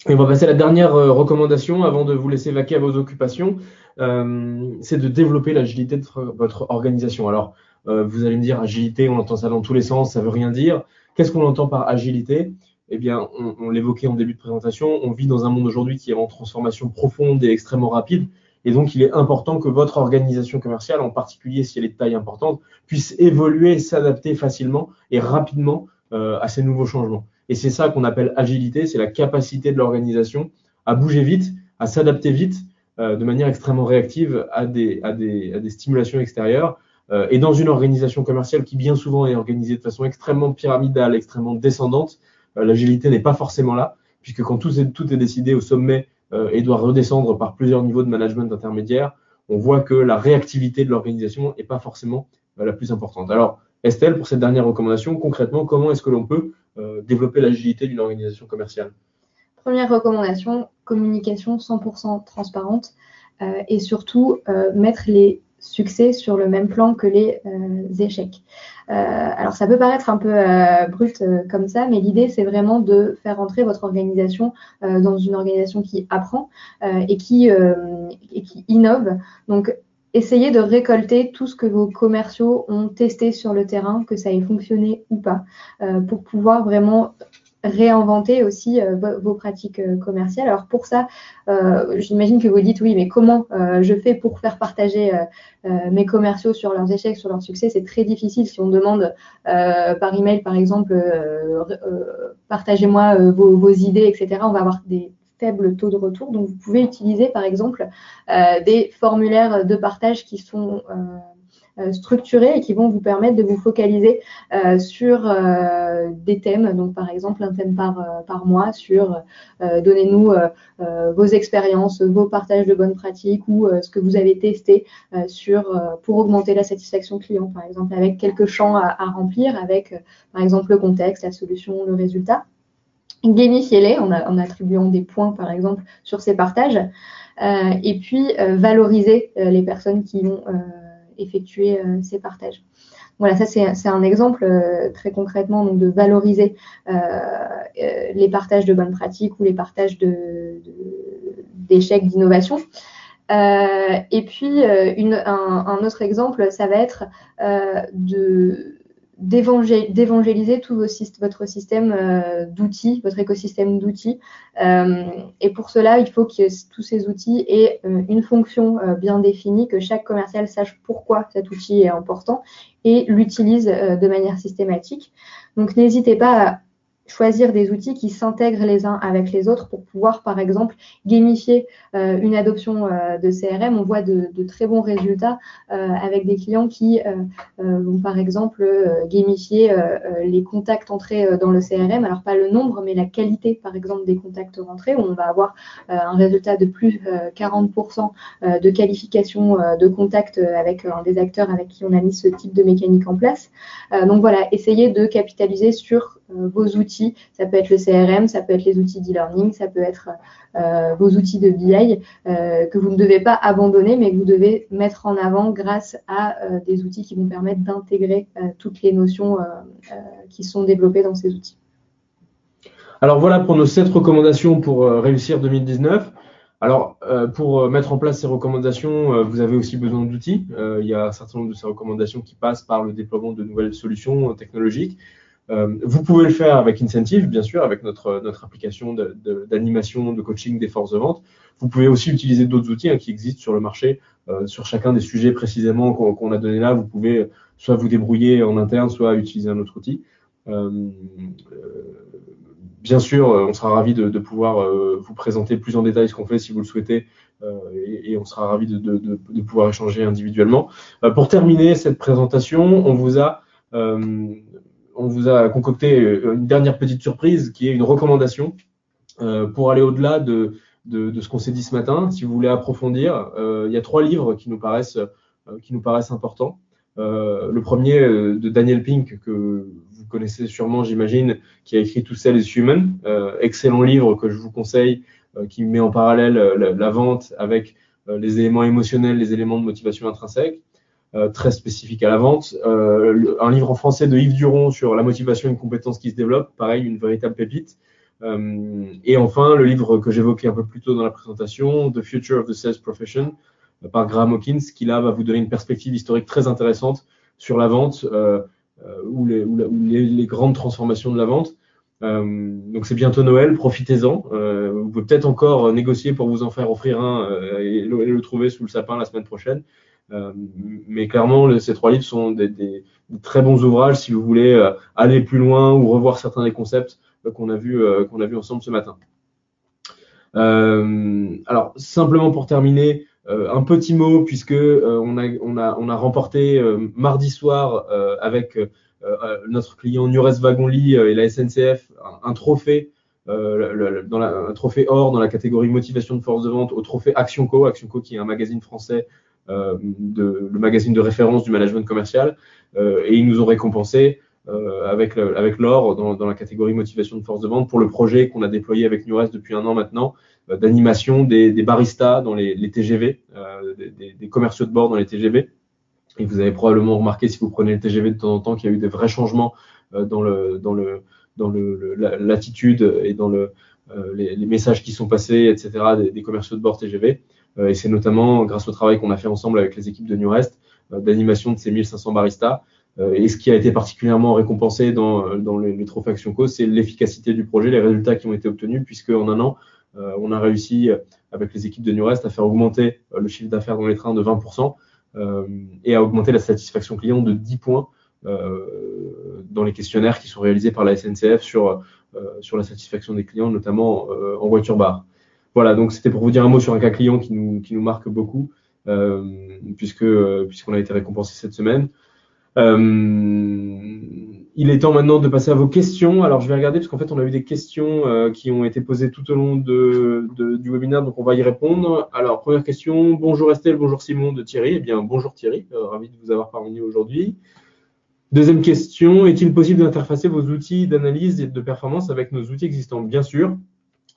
Et on va passer à la dernière recommandation avant de vous laisser vaquer à vos occupations. c'est de développer l'agilité de votre organisation. Alors, vous allez me dire agilité, on entend ça dans tous les sens, ça veut rien dire. Qu'est-ce qu'on entend par agilité? Eh bien, on, l'évoquait en début de présentation, on vit dans un monde aujourd'hui qui est en transformation profonde et extrêmement rapide. Et donc, il est important que votre organisation commerciale, en particulier si elle est de taille importante, puisse évoluer s'adapter facilement et rapidement euh, à ces nouveaux changements. Et c'est ça qu'on appelle agilité, c'est la capacité de l'organisation à bouger vite, à s'adapter vite, euh, de manière extrêmement réactive à des, stimulations extérieures. Euh, et dans une organisation commerciale qui bien souvent est organisée de façon extrêmement pyramidale, extrêmement descendante, euh, l'agilité n'est pas forcément là, puisque quand tout est, décidé au sommet et doit redescendre par plusieurs niveaux de management intermédiaire, on voit que la réactivité de l'organisation n'est pas forcément euh, la plus importante. Alors, Estelle, pour cette dernière recommandation, concrètement, comment est-ce que l'on peut développer l'agilité d'une organisation commerciale? Première recommandation, communication 100% transparente et surtout mettre les succès sur le même plan que les échecs. alors ça peut paraître un peu brut comme ça, mais l'idée c'est vraiment de faire entrer votre organisation dans une organisation qui apprend et qui, qui innove. Donc essayez de récolter tout ce que vos commerciaux ont testé sur le terrain, que ça ait fonctionné ou pas, euh, pour pouvoir vraiment réinventer aussi euh, vos pratiques euh, commerciales. Alors pour ça, j'imagine que vous dites oui, mais comment je fais pour faire partager mes commerciaux sur leurs échecs, sur leurs succès? C'est très difficile si on demande par email, par exemple, partagez-moi vos, idées, etc. On va avoir des faible taux de retour. Donc, vous pouvez utiliser, par exemple, euh, des formulaires de partage qui sont euh, euh, structurés et qui vont vous permettre de vous focaliser sur des thèmes. Donc, par exemple, un thème par, par mois sur donnez-nous vos expériences, vos partages de bonnes pratiques ou ce que vous avez testé sur, pour augmenter la satisfaction client, par exemple, avec quelques champs à remplir, avec, par exemple, le contexte, la solution, le résultat gamifiez-les en, en, attribuant des points, par exemple, sur ces partages, euh, et puis euh, valoriser euh, les personnes qui ont effectué ces partages. Voilà, ça c'est un exemple très concrètement de valoriser les partages de bonnes pratiques ou les partages d'échecs d'innovation. et puis un, autre exemple, ça va être de d'évangéliser tout votre système euh, d'outils, votre écosystème d'outils. Euh, et pour cela, il faut que tous ces outils aient euh, une fonction bien définie, que chaque commercial sache pourquoi cet outil est important et l'utilise de manière systématique. Donc n'hésitez pas à choisir des outils qui s'intègrent les uns avec les autres pour pouvoir, par exemple, gamifier euh, une adoption euh, de CRM. On voit de, très bons résultats euh, avec des clients qui vont, par exemple, gamifier les contacts entrés dans le CRM. Alors, pas le nombre, mais la qualité, par exemple, des contacts rentrés, où on va avoir un résultat de plus 40% de qualification de contacts avec un des acteurs avec qui on a mis ce type de mécanique en place. donc, voilà, essayez de capitaliser sur vos outils ça peut être le CRM, ça peut être les outils d'e-learning, ça peut être euh, vos outils de BI euh, que vous ne devez pas abandonner, mais que vous devez mettre en avant grâce à euh, des outils qui vont permettre d'intégrer toutes les notions qui sont développées dans ces outils. Alors voilà pour nos sept recommandations pour réussir 2019. Alors, pour mettre en place ces recommandations, vous avez aussi besoin d'outils. il y a un certain nombre de ces recommandations qui passent par le déploiement de nouvelles solutions technologiques. Euh, vous pouvez le faire avec Incentive, bien sûr, avec notre, notre application d'animation, de, coaching des forces de vente. Vous pouvez aussi utiliser d'autres outils hein, qui existent sur le marché, euh, sur chacun des sujets précisément qu'on a donné là. Vous pouvez soit vous débrouiller en interne, soit utiliser un autre outil. Euh, bien sûr, on sera ravi de, de pouvoir vous présenter plus en détail ce qu'on fait si vous le souhaitez, et, et, on sera ravi de, de, pouvoir échanger individuellement. pour terminer cette présentation, on vous a on vous a concocté euh, une dernière petite surprise qui est une recommandation euh, pour aller au-delà de, ce qu'on s'est dit ce matin. Si vous voulez approfondir, euh, il y a trois livres qui nous paraissent, qui nous paraissent importants. le premier de Daniel Pink, que vous connaissez sûrement, j'imagine, qui a écrit To Sell is Human. excellent livre que je vous conseille, qui met en parallèle la vente avec les éléments émotionnels, les éléments de motivation intrinsèque. Euh, très spécifique à la vente. Euh, un livre en français de Yves Duron sur la motivation et une compétence qui se développe, pareil, une véritable pépite. Euh, et enfin, le livre que j'évoquais un peu plus tôt dans la présentation, The Future of the Sales Profession, par Graham Hawkins, qui là va vous donner une perspective historique très intéressante sur la vente ou, les, les, grandes transformations de la vente. donc c'est bientôt Noël, profitez-en. vous pouvez peut-être encore négocier pour vous en faire offrir un et le, trouver sous le sapin la semaine prochaine. Euh, mais clairement, ces trois livres sont des, très bons ouvrages si vous voulez euh, aller plus loin ou revoir certains des concepts euh, qu'on a vus qu'on a vu ensemble ce matin. alors, simplement pour terminer, un petit mot puisque on, a, remporté mardi soir avec notre client Nures Wagonly et la SNCF un, trophée un trophée or dans la catégorie motivation de force de vente au trophée Action Co, Action Co qui est un magazine français de, le magazine de référence du management commercial, euh, et ils nous ont récompensé avec, avec l'or dans, la catégorie motivation de force de vente pour le projet qu'on a déployé avec NewRest depuis un an maintenant d'animation des, baristas dans les, TGV, des, commerciaux de bord dans les TGV. Et vous avez probablement remarqué, si vous prenez le TGV de temps en temps, qu'il y a eu des vrais changements dans le dans le dans le l'attitude et dans le les, messages qui sont passés, etc. des, commerciaux de bord TGV. Et c'est notamment grâce au travail qu'on a fait ensemble avec les équipes de Newrest d'animation de ces 1500 baristas. et ce qui a été particulièrement récompensé dans, les, les trophées Action c'est l'efficacité du projet, les résultats qui ont été obtenus, puisque en un an, on a réussi avec les équipes de Newrest à faire augmenter le chiffre d'affaires dans les trains de 20%. Euh, et à augmenter la satisfaction client de 10 points euh, dans les questionnaires qui sont réalisés par la SNCF sur, euh, sur la satisfaction des clients, notamment en voiture bar. Voilà, donc c'était pour vous dire un mot sur un cas client qui nous, qui nous marque beaucoup, puisque puisqu'on a été récompensé cette semaine. Il est temps maintenant de passer à vos questions. Alors, je vais regarder parce qu'en fait, on a eu des questions euh, qui ont été posées tout au long de, du webinaire, donc on va y répondre. Alors, première question. Bonjour Estelle, bonjour Simon de Thierry. Eh bien, bonjour Thierry, euh, ravi de vous avoir parmi nous aujourd'hui. Deuxième question. Est-il possible d'interfacer vos outils d'analyse et de performance avec nos outils existants? Bien sûr.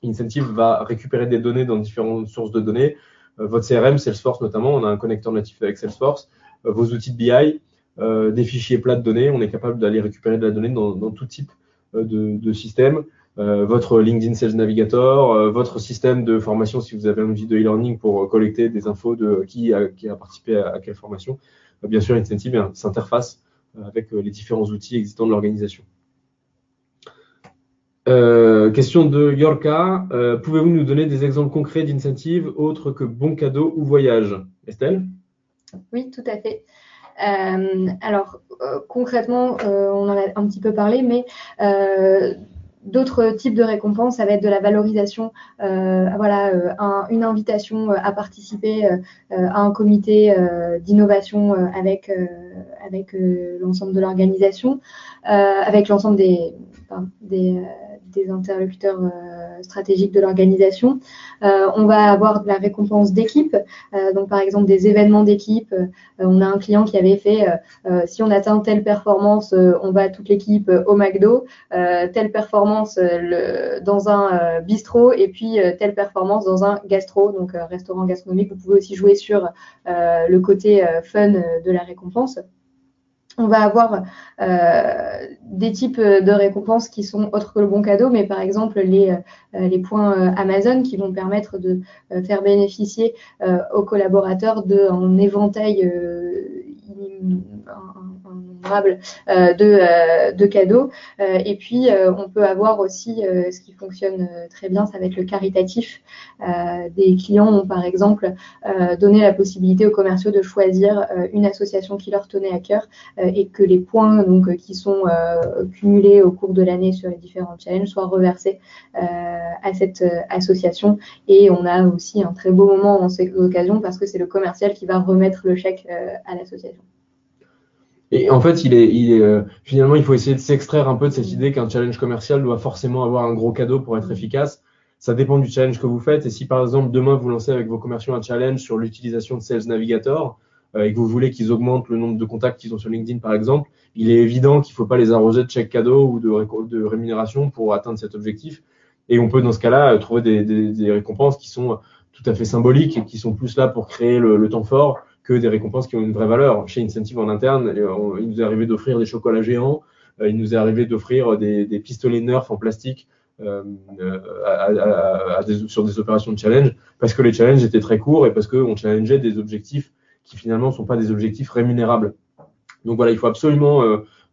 Incentive va récupérer des données dans différentes sources de données. Euh, votre CRM, Salesforce notamment, on a un connecteur natif avec Salesforce. vos outils de BI, euh, des fichiers plats de données. On est capable d'aller récupérer de la donnée dans, tout type euh, de, système. Euh, votre LinkedIn Sales Navigator, votre système de formation si vous avez outil de e-learning pour collecter des infos de qui a, qui a participé à, quelle formation. bien sûr, Incentive s'interface avec les différents outils existants de l'organisation. Question de Yorka. Pouvez-vous nous donner des exemples concrets d'incentive autres que bon cadeau ou voyage? Estelle? Oui, tout à fait. Euh, alors, euh, concrètement, euh, on en a un petit peu parlé, mais D'autres types de récompenses, ça va être de la valorisation, voilà, une invitation à participer à un comité d'innovation avec, l'ensemble de l'organisation, avec l'ensemble des, des, interlocuteurs stratégique de l'organisation. Euh, on va avoir de la récompense d'équipe, euh, donc par exemple des événements d'équipe. Euh, on a un client qui avait fait, si on atteint telle performance, on va toute l'équipe au McDo, telle performance dans un bistrot et puis telle performance dans un gastro, donc restaurant gastronomique. Vous pouvez aussi jouer sur le côté fun de la récompense on va avoir euh, des types de récompenses qui sont autres que le bon cadeau, mais par exemple les, euh, points euh, Amazon qui vont permettre de faire bénéficier aux collaborateurs d'un éventail euh, de, euh, de, cadeaux. Euh, et puis, on peut avoir aussi ce qui fonctionne très bien, ça va être le caritatif. des clients ont par exemple donné la possibilité aux commerciaux de choisir une association qui leur tenait à cœur et que les points donc, qui sont cumulés au cours de l'année sur les différents challenges soient reversés à cette association. Et on a aussi un très beau moment dans ces occasions parce que c'est le commercial qui va remettre le chèque à l'association. Et en fait, il est, il est euh, finalement, il faut essayer de s'extraire un peu de cette idée qu'un challenge commercial doit forcément avoir un gros cadeau pour être efficace. Ça dépend du challenge que vous faites. Et si par exemple demain vous lancez avec vos commerciaux un challenge sur l'utilisation de Sales Navigator euh, et que vous voulez qu'ils augmentent le nombre de contacts qu'ils ont sur LinkedIn par exemple, il est évident qu'il ne faut pas les arroser de chèques cadeaux ou de, de, rémunération pour atteindre cet objectif. Et on peut dans ce cas-là trouver des, des, des, récompenses qui sont tout à fait symboliques et qui sont plus là pour créer le, le temps fort que des récompenses qui ont une vraie valeur. Chez Incentive en interne, il nous est arrivé d'offrir des chocolats géants, euh, il nous est arrivé d'offrir des, pistolets Nerf en plastique euh, sur des opérations de challenge, parce que les challenges étaient très courts et parce qu'on challengeait des objectifs qui finalement ne sont pas des objectifs rémunérables. Donc voilà, il faut absolument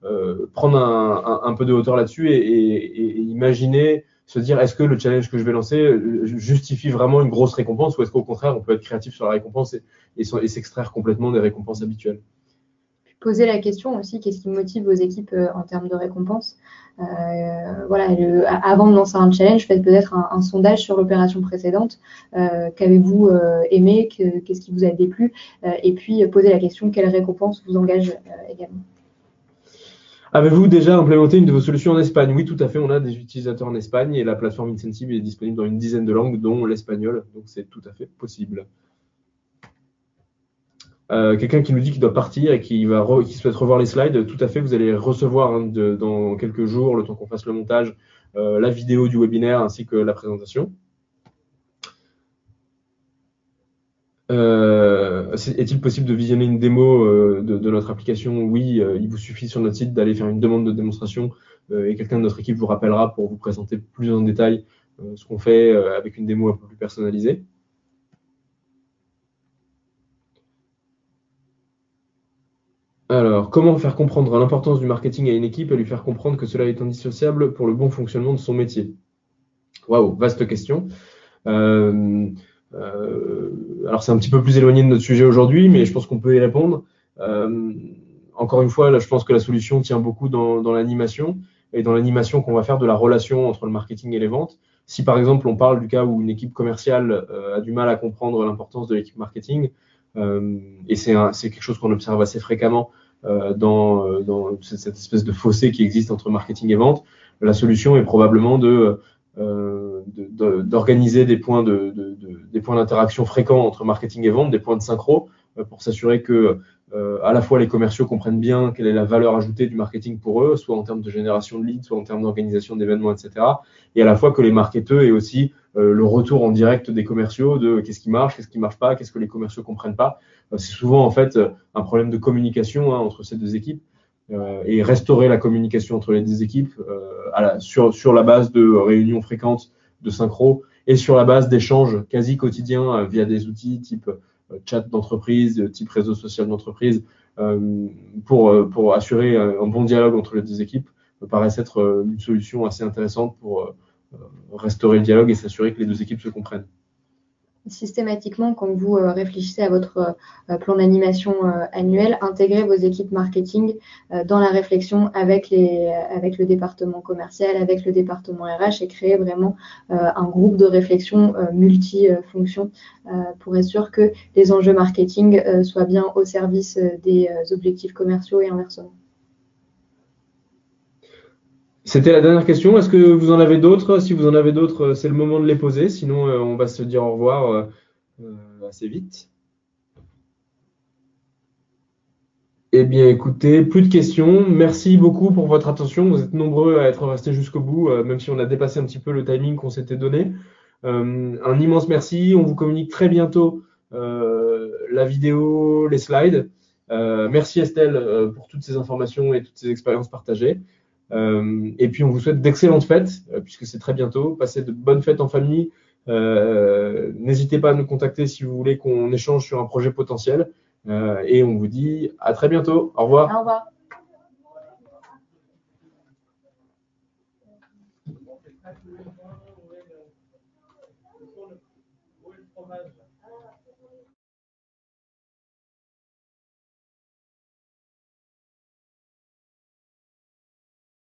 euh, prendre un, peu de hauteur là-dessus et, imaginer se dire est-ce que le challenge que je vais lancer euh, justifie vraiment une grosse récompense ou est-ce qu'au contraire on peut être créatif sur la récompense et, s'extraire complètement des récompenses habituelles? Poser la question aussi qu'est-ce qui motive vos équipes euh, en termes de récompense? Euh, voilà, avant de lancer un challenge, faites peut-être un, sondage sur l'opération précédente. Qu'avez-vous aimé? Qu'est-ce qui vous a déplu? Et puis poser la question quelle récompense vous engage également? Avez-vous déjà implémenté une de vos solutions en Espagne? Oui, tout à fait. On a des utilisateurs en Espagne et la plateforme Incentive est disponible dans une dizaine de langues, dont l'espagnol. Donc, c'est tout à fait possible. Euh, quelqu'un qui nous dit qu'il doit partir et qui, souhaite revoir les slides, tout à fait, vous allez recevoir hein, dans quelques jours, le temps qu'on fasse le montage, euh, la vidéo du webinaire ainsi que la présentation. Euh, est-il possible de visionner une démo de, notre application? Oui, il vous suffit sur notre site d'aller faire une demande de démonstration et quelqu'un de notre équipe vous rappellera pour vous présenter plus en détail ce qu'on fait avec une démo un peu plus personnalisée. Alors, comment faire comprendre l'importance du marketing à une équipe et lui faire comprendre que cela est indissociable pour le bon fonctionnement de son métier? Waouh, vaste question. Euh, euh, alors, c'est un petit peu plus éloigné de notre sujet aujourd'hui, mais je pense qu'on peut y répondre. Euh, encore une fois, là, je pense que la solution tient beaucoup dans, l'animation et dans l'animation qu'on va faire de la relation entre le marketing et les ventes. Si par exemple on parle du cas où une équipe commerciale a du mal à comprendre l'importance de l'équipe marketing, euh, et c'est quelque chose qu'on observe assez fréquemment euh, dans, euh, dans, cette espèce de fossé qui existe entre marketing et vente. La solution est probablement de d'organiser des points de, de, des points d'interaction fréquents entre marketing et vente, des points de synchro, pour s'assurer que euh, à la fois les commerciaux comprennent bien quelle est la valeur ajoutée du marketing pour eux, soit en termes de génération de leads, soit en termes d'organisation d'événements, etc. Et à la fois que les marketeurs aient aussi euh, le retour en direct des commerciaux de qu'est-ce qui marche, qu'est-ce qui marche pas, qu'est-ce que les commerciaux comprennent pas. Euh, c'est souvent en fait un problème de communication hein, entre ces deux équipes. et restaurer la communication entre les deux équipes sur, sur la base de réunions fréquentes de synchro et sur la base d'échanges quasi quotidiens via des outils type euh, chat d'entreprise, type réseau social d'entreprise, euh, pour, euh, pour assurer un bon dialogue entre les deux équipes, me paraît être une solution assez intéressante pour restaurer le dialogue et s'assurer que les deux équipes se comprennent systématiquement, quand vous euh, réfléchissez à votre euh, plan d'animation euh, annuel, intégrez vos équipes marketing dans la réflexion avec, les, avec le département commercial, avec le département RH et créer vraiment un groupe de réflexion multifonction pour être sûr que les enjeux marketing soient bien au service des objectifs commerciaux et inversement. C'était la dernière question. Est-ce que vous en avez d'autres? Si vous en avez d'autres, c'est le moment de les poser. Sinon, euh, on va se dire au revoir euh, euh, assez vite. Eh bien, écoutez, plus de questions. Merci beaucoup pour votre attention. Vous êtes nombreux à être restés jusqu'au bout, même si on a dépassé un petit peu le timing qu'on s'était donné. un immense merci. On vous communique très bientôt la vidéo, les slides. merci Estelle pour toutes ces informations et toutes ces expériences partagées. Euh, et puis on vous souhaite d'excellentes fêtes, euh, puisque c'est très bientôt. Passez de bonnes fêtes en famille. Euh, n'hésitez pas à nous contacter si vous voulez qu'on échange sur un projet potentiel. et on vous dit à très bientôt. Au revoir. Au revoir.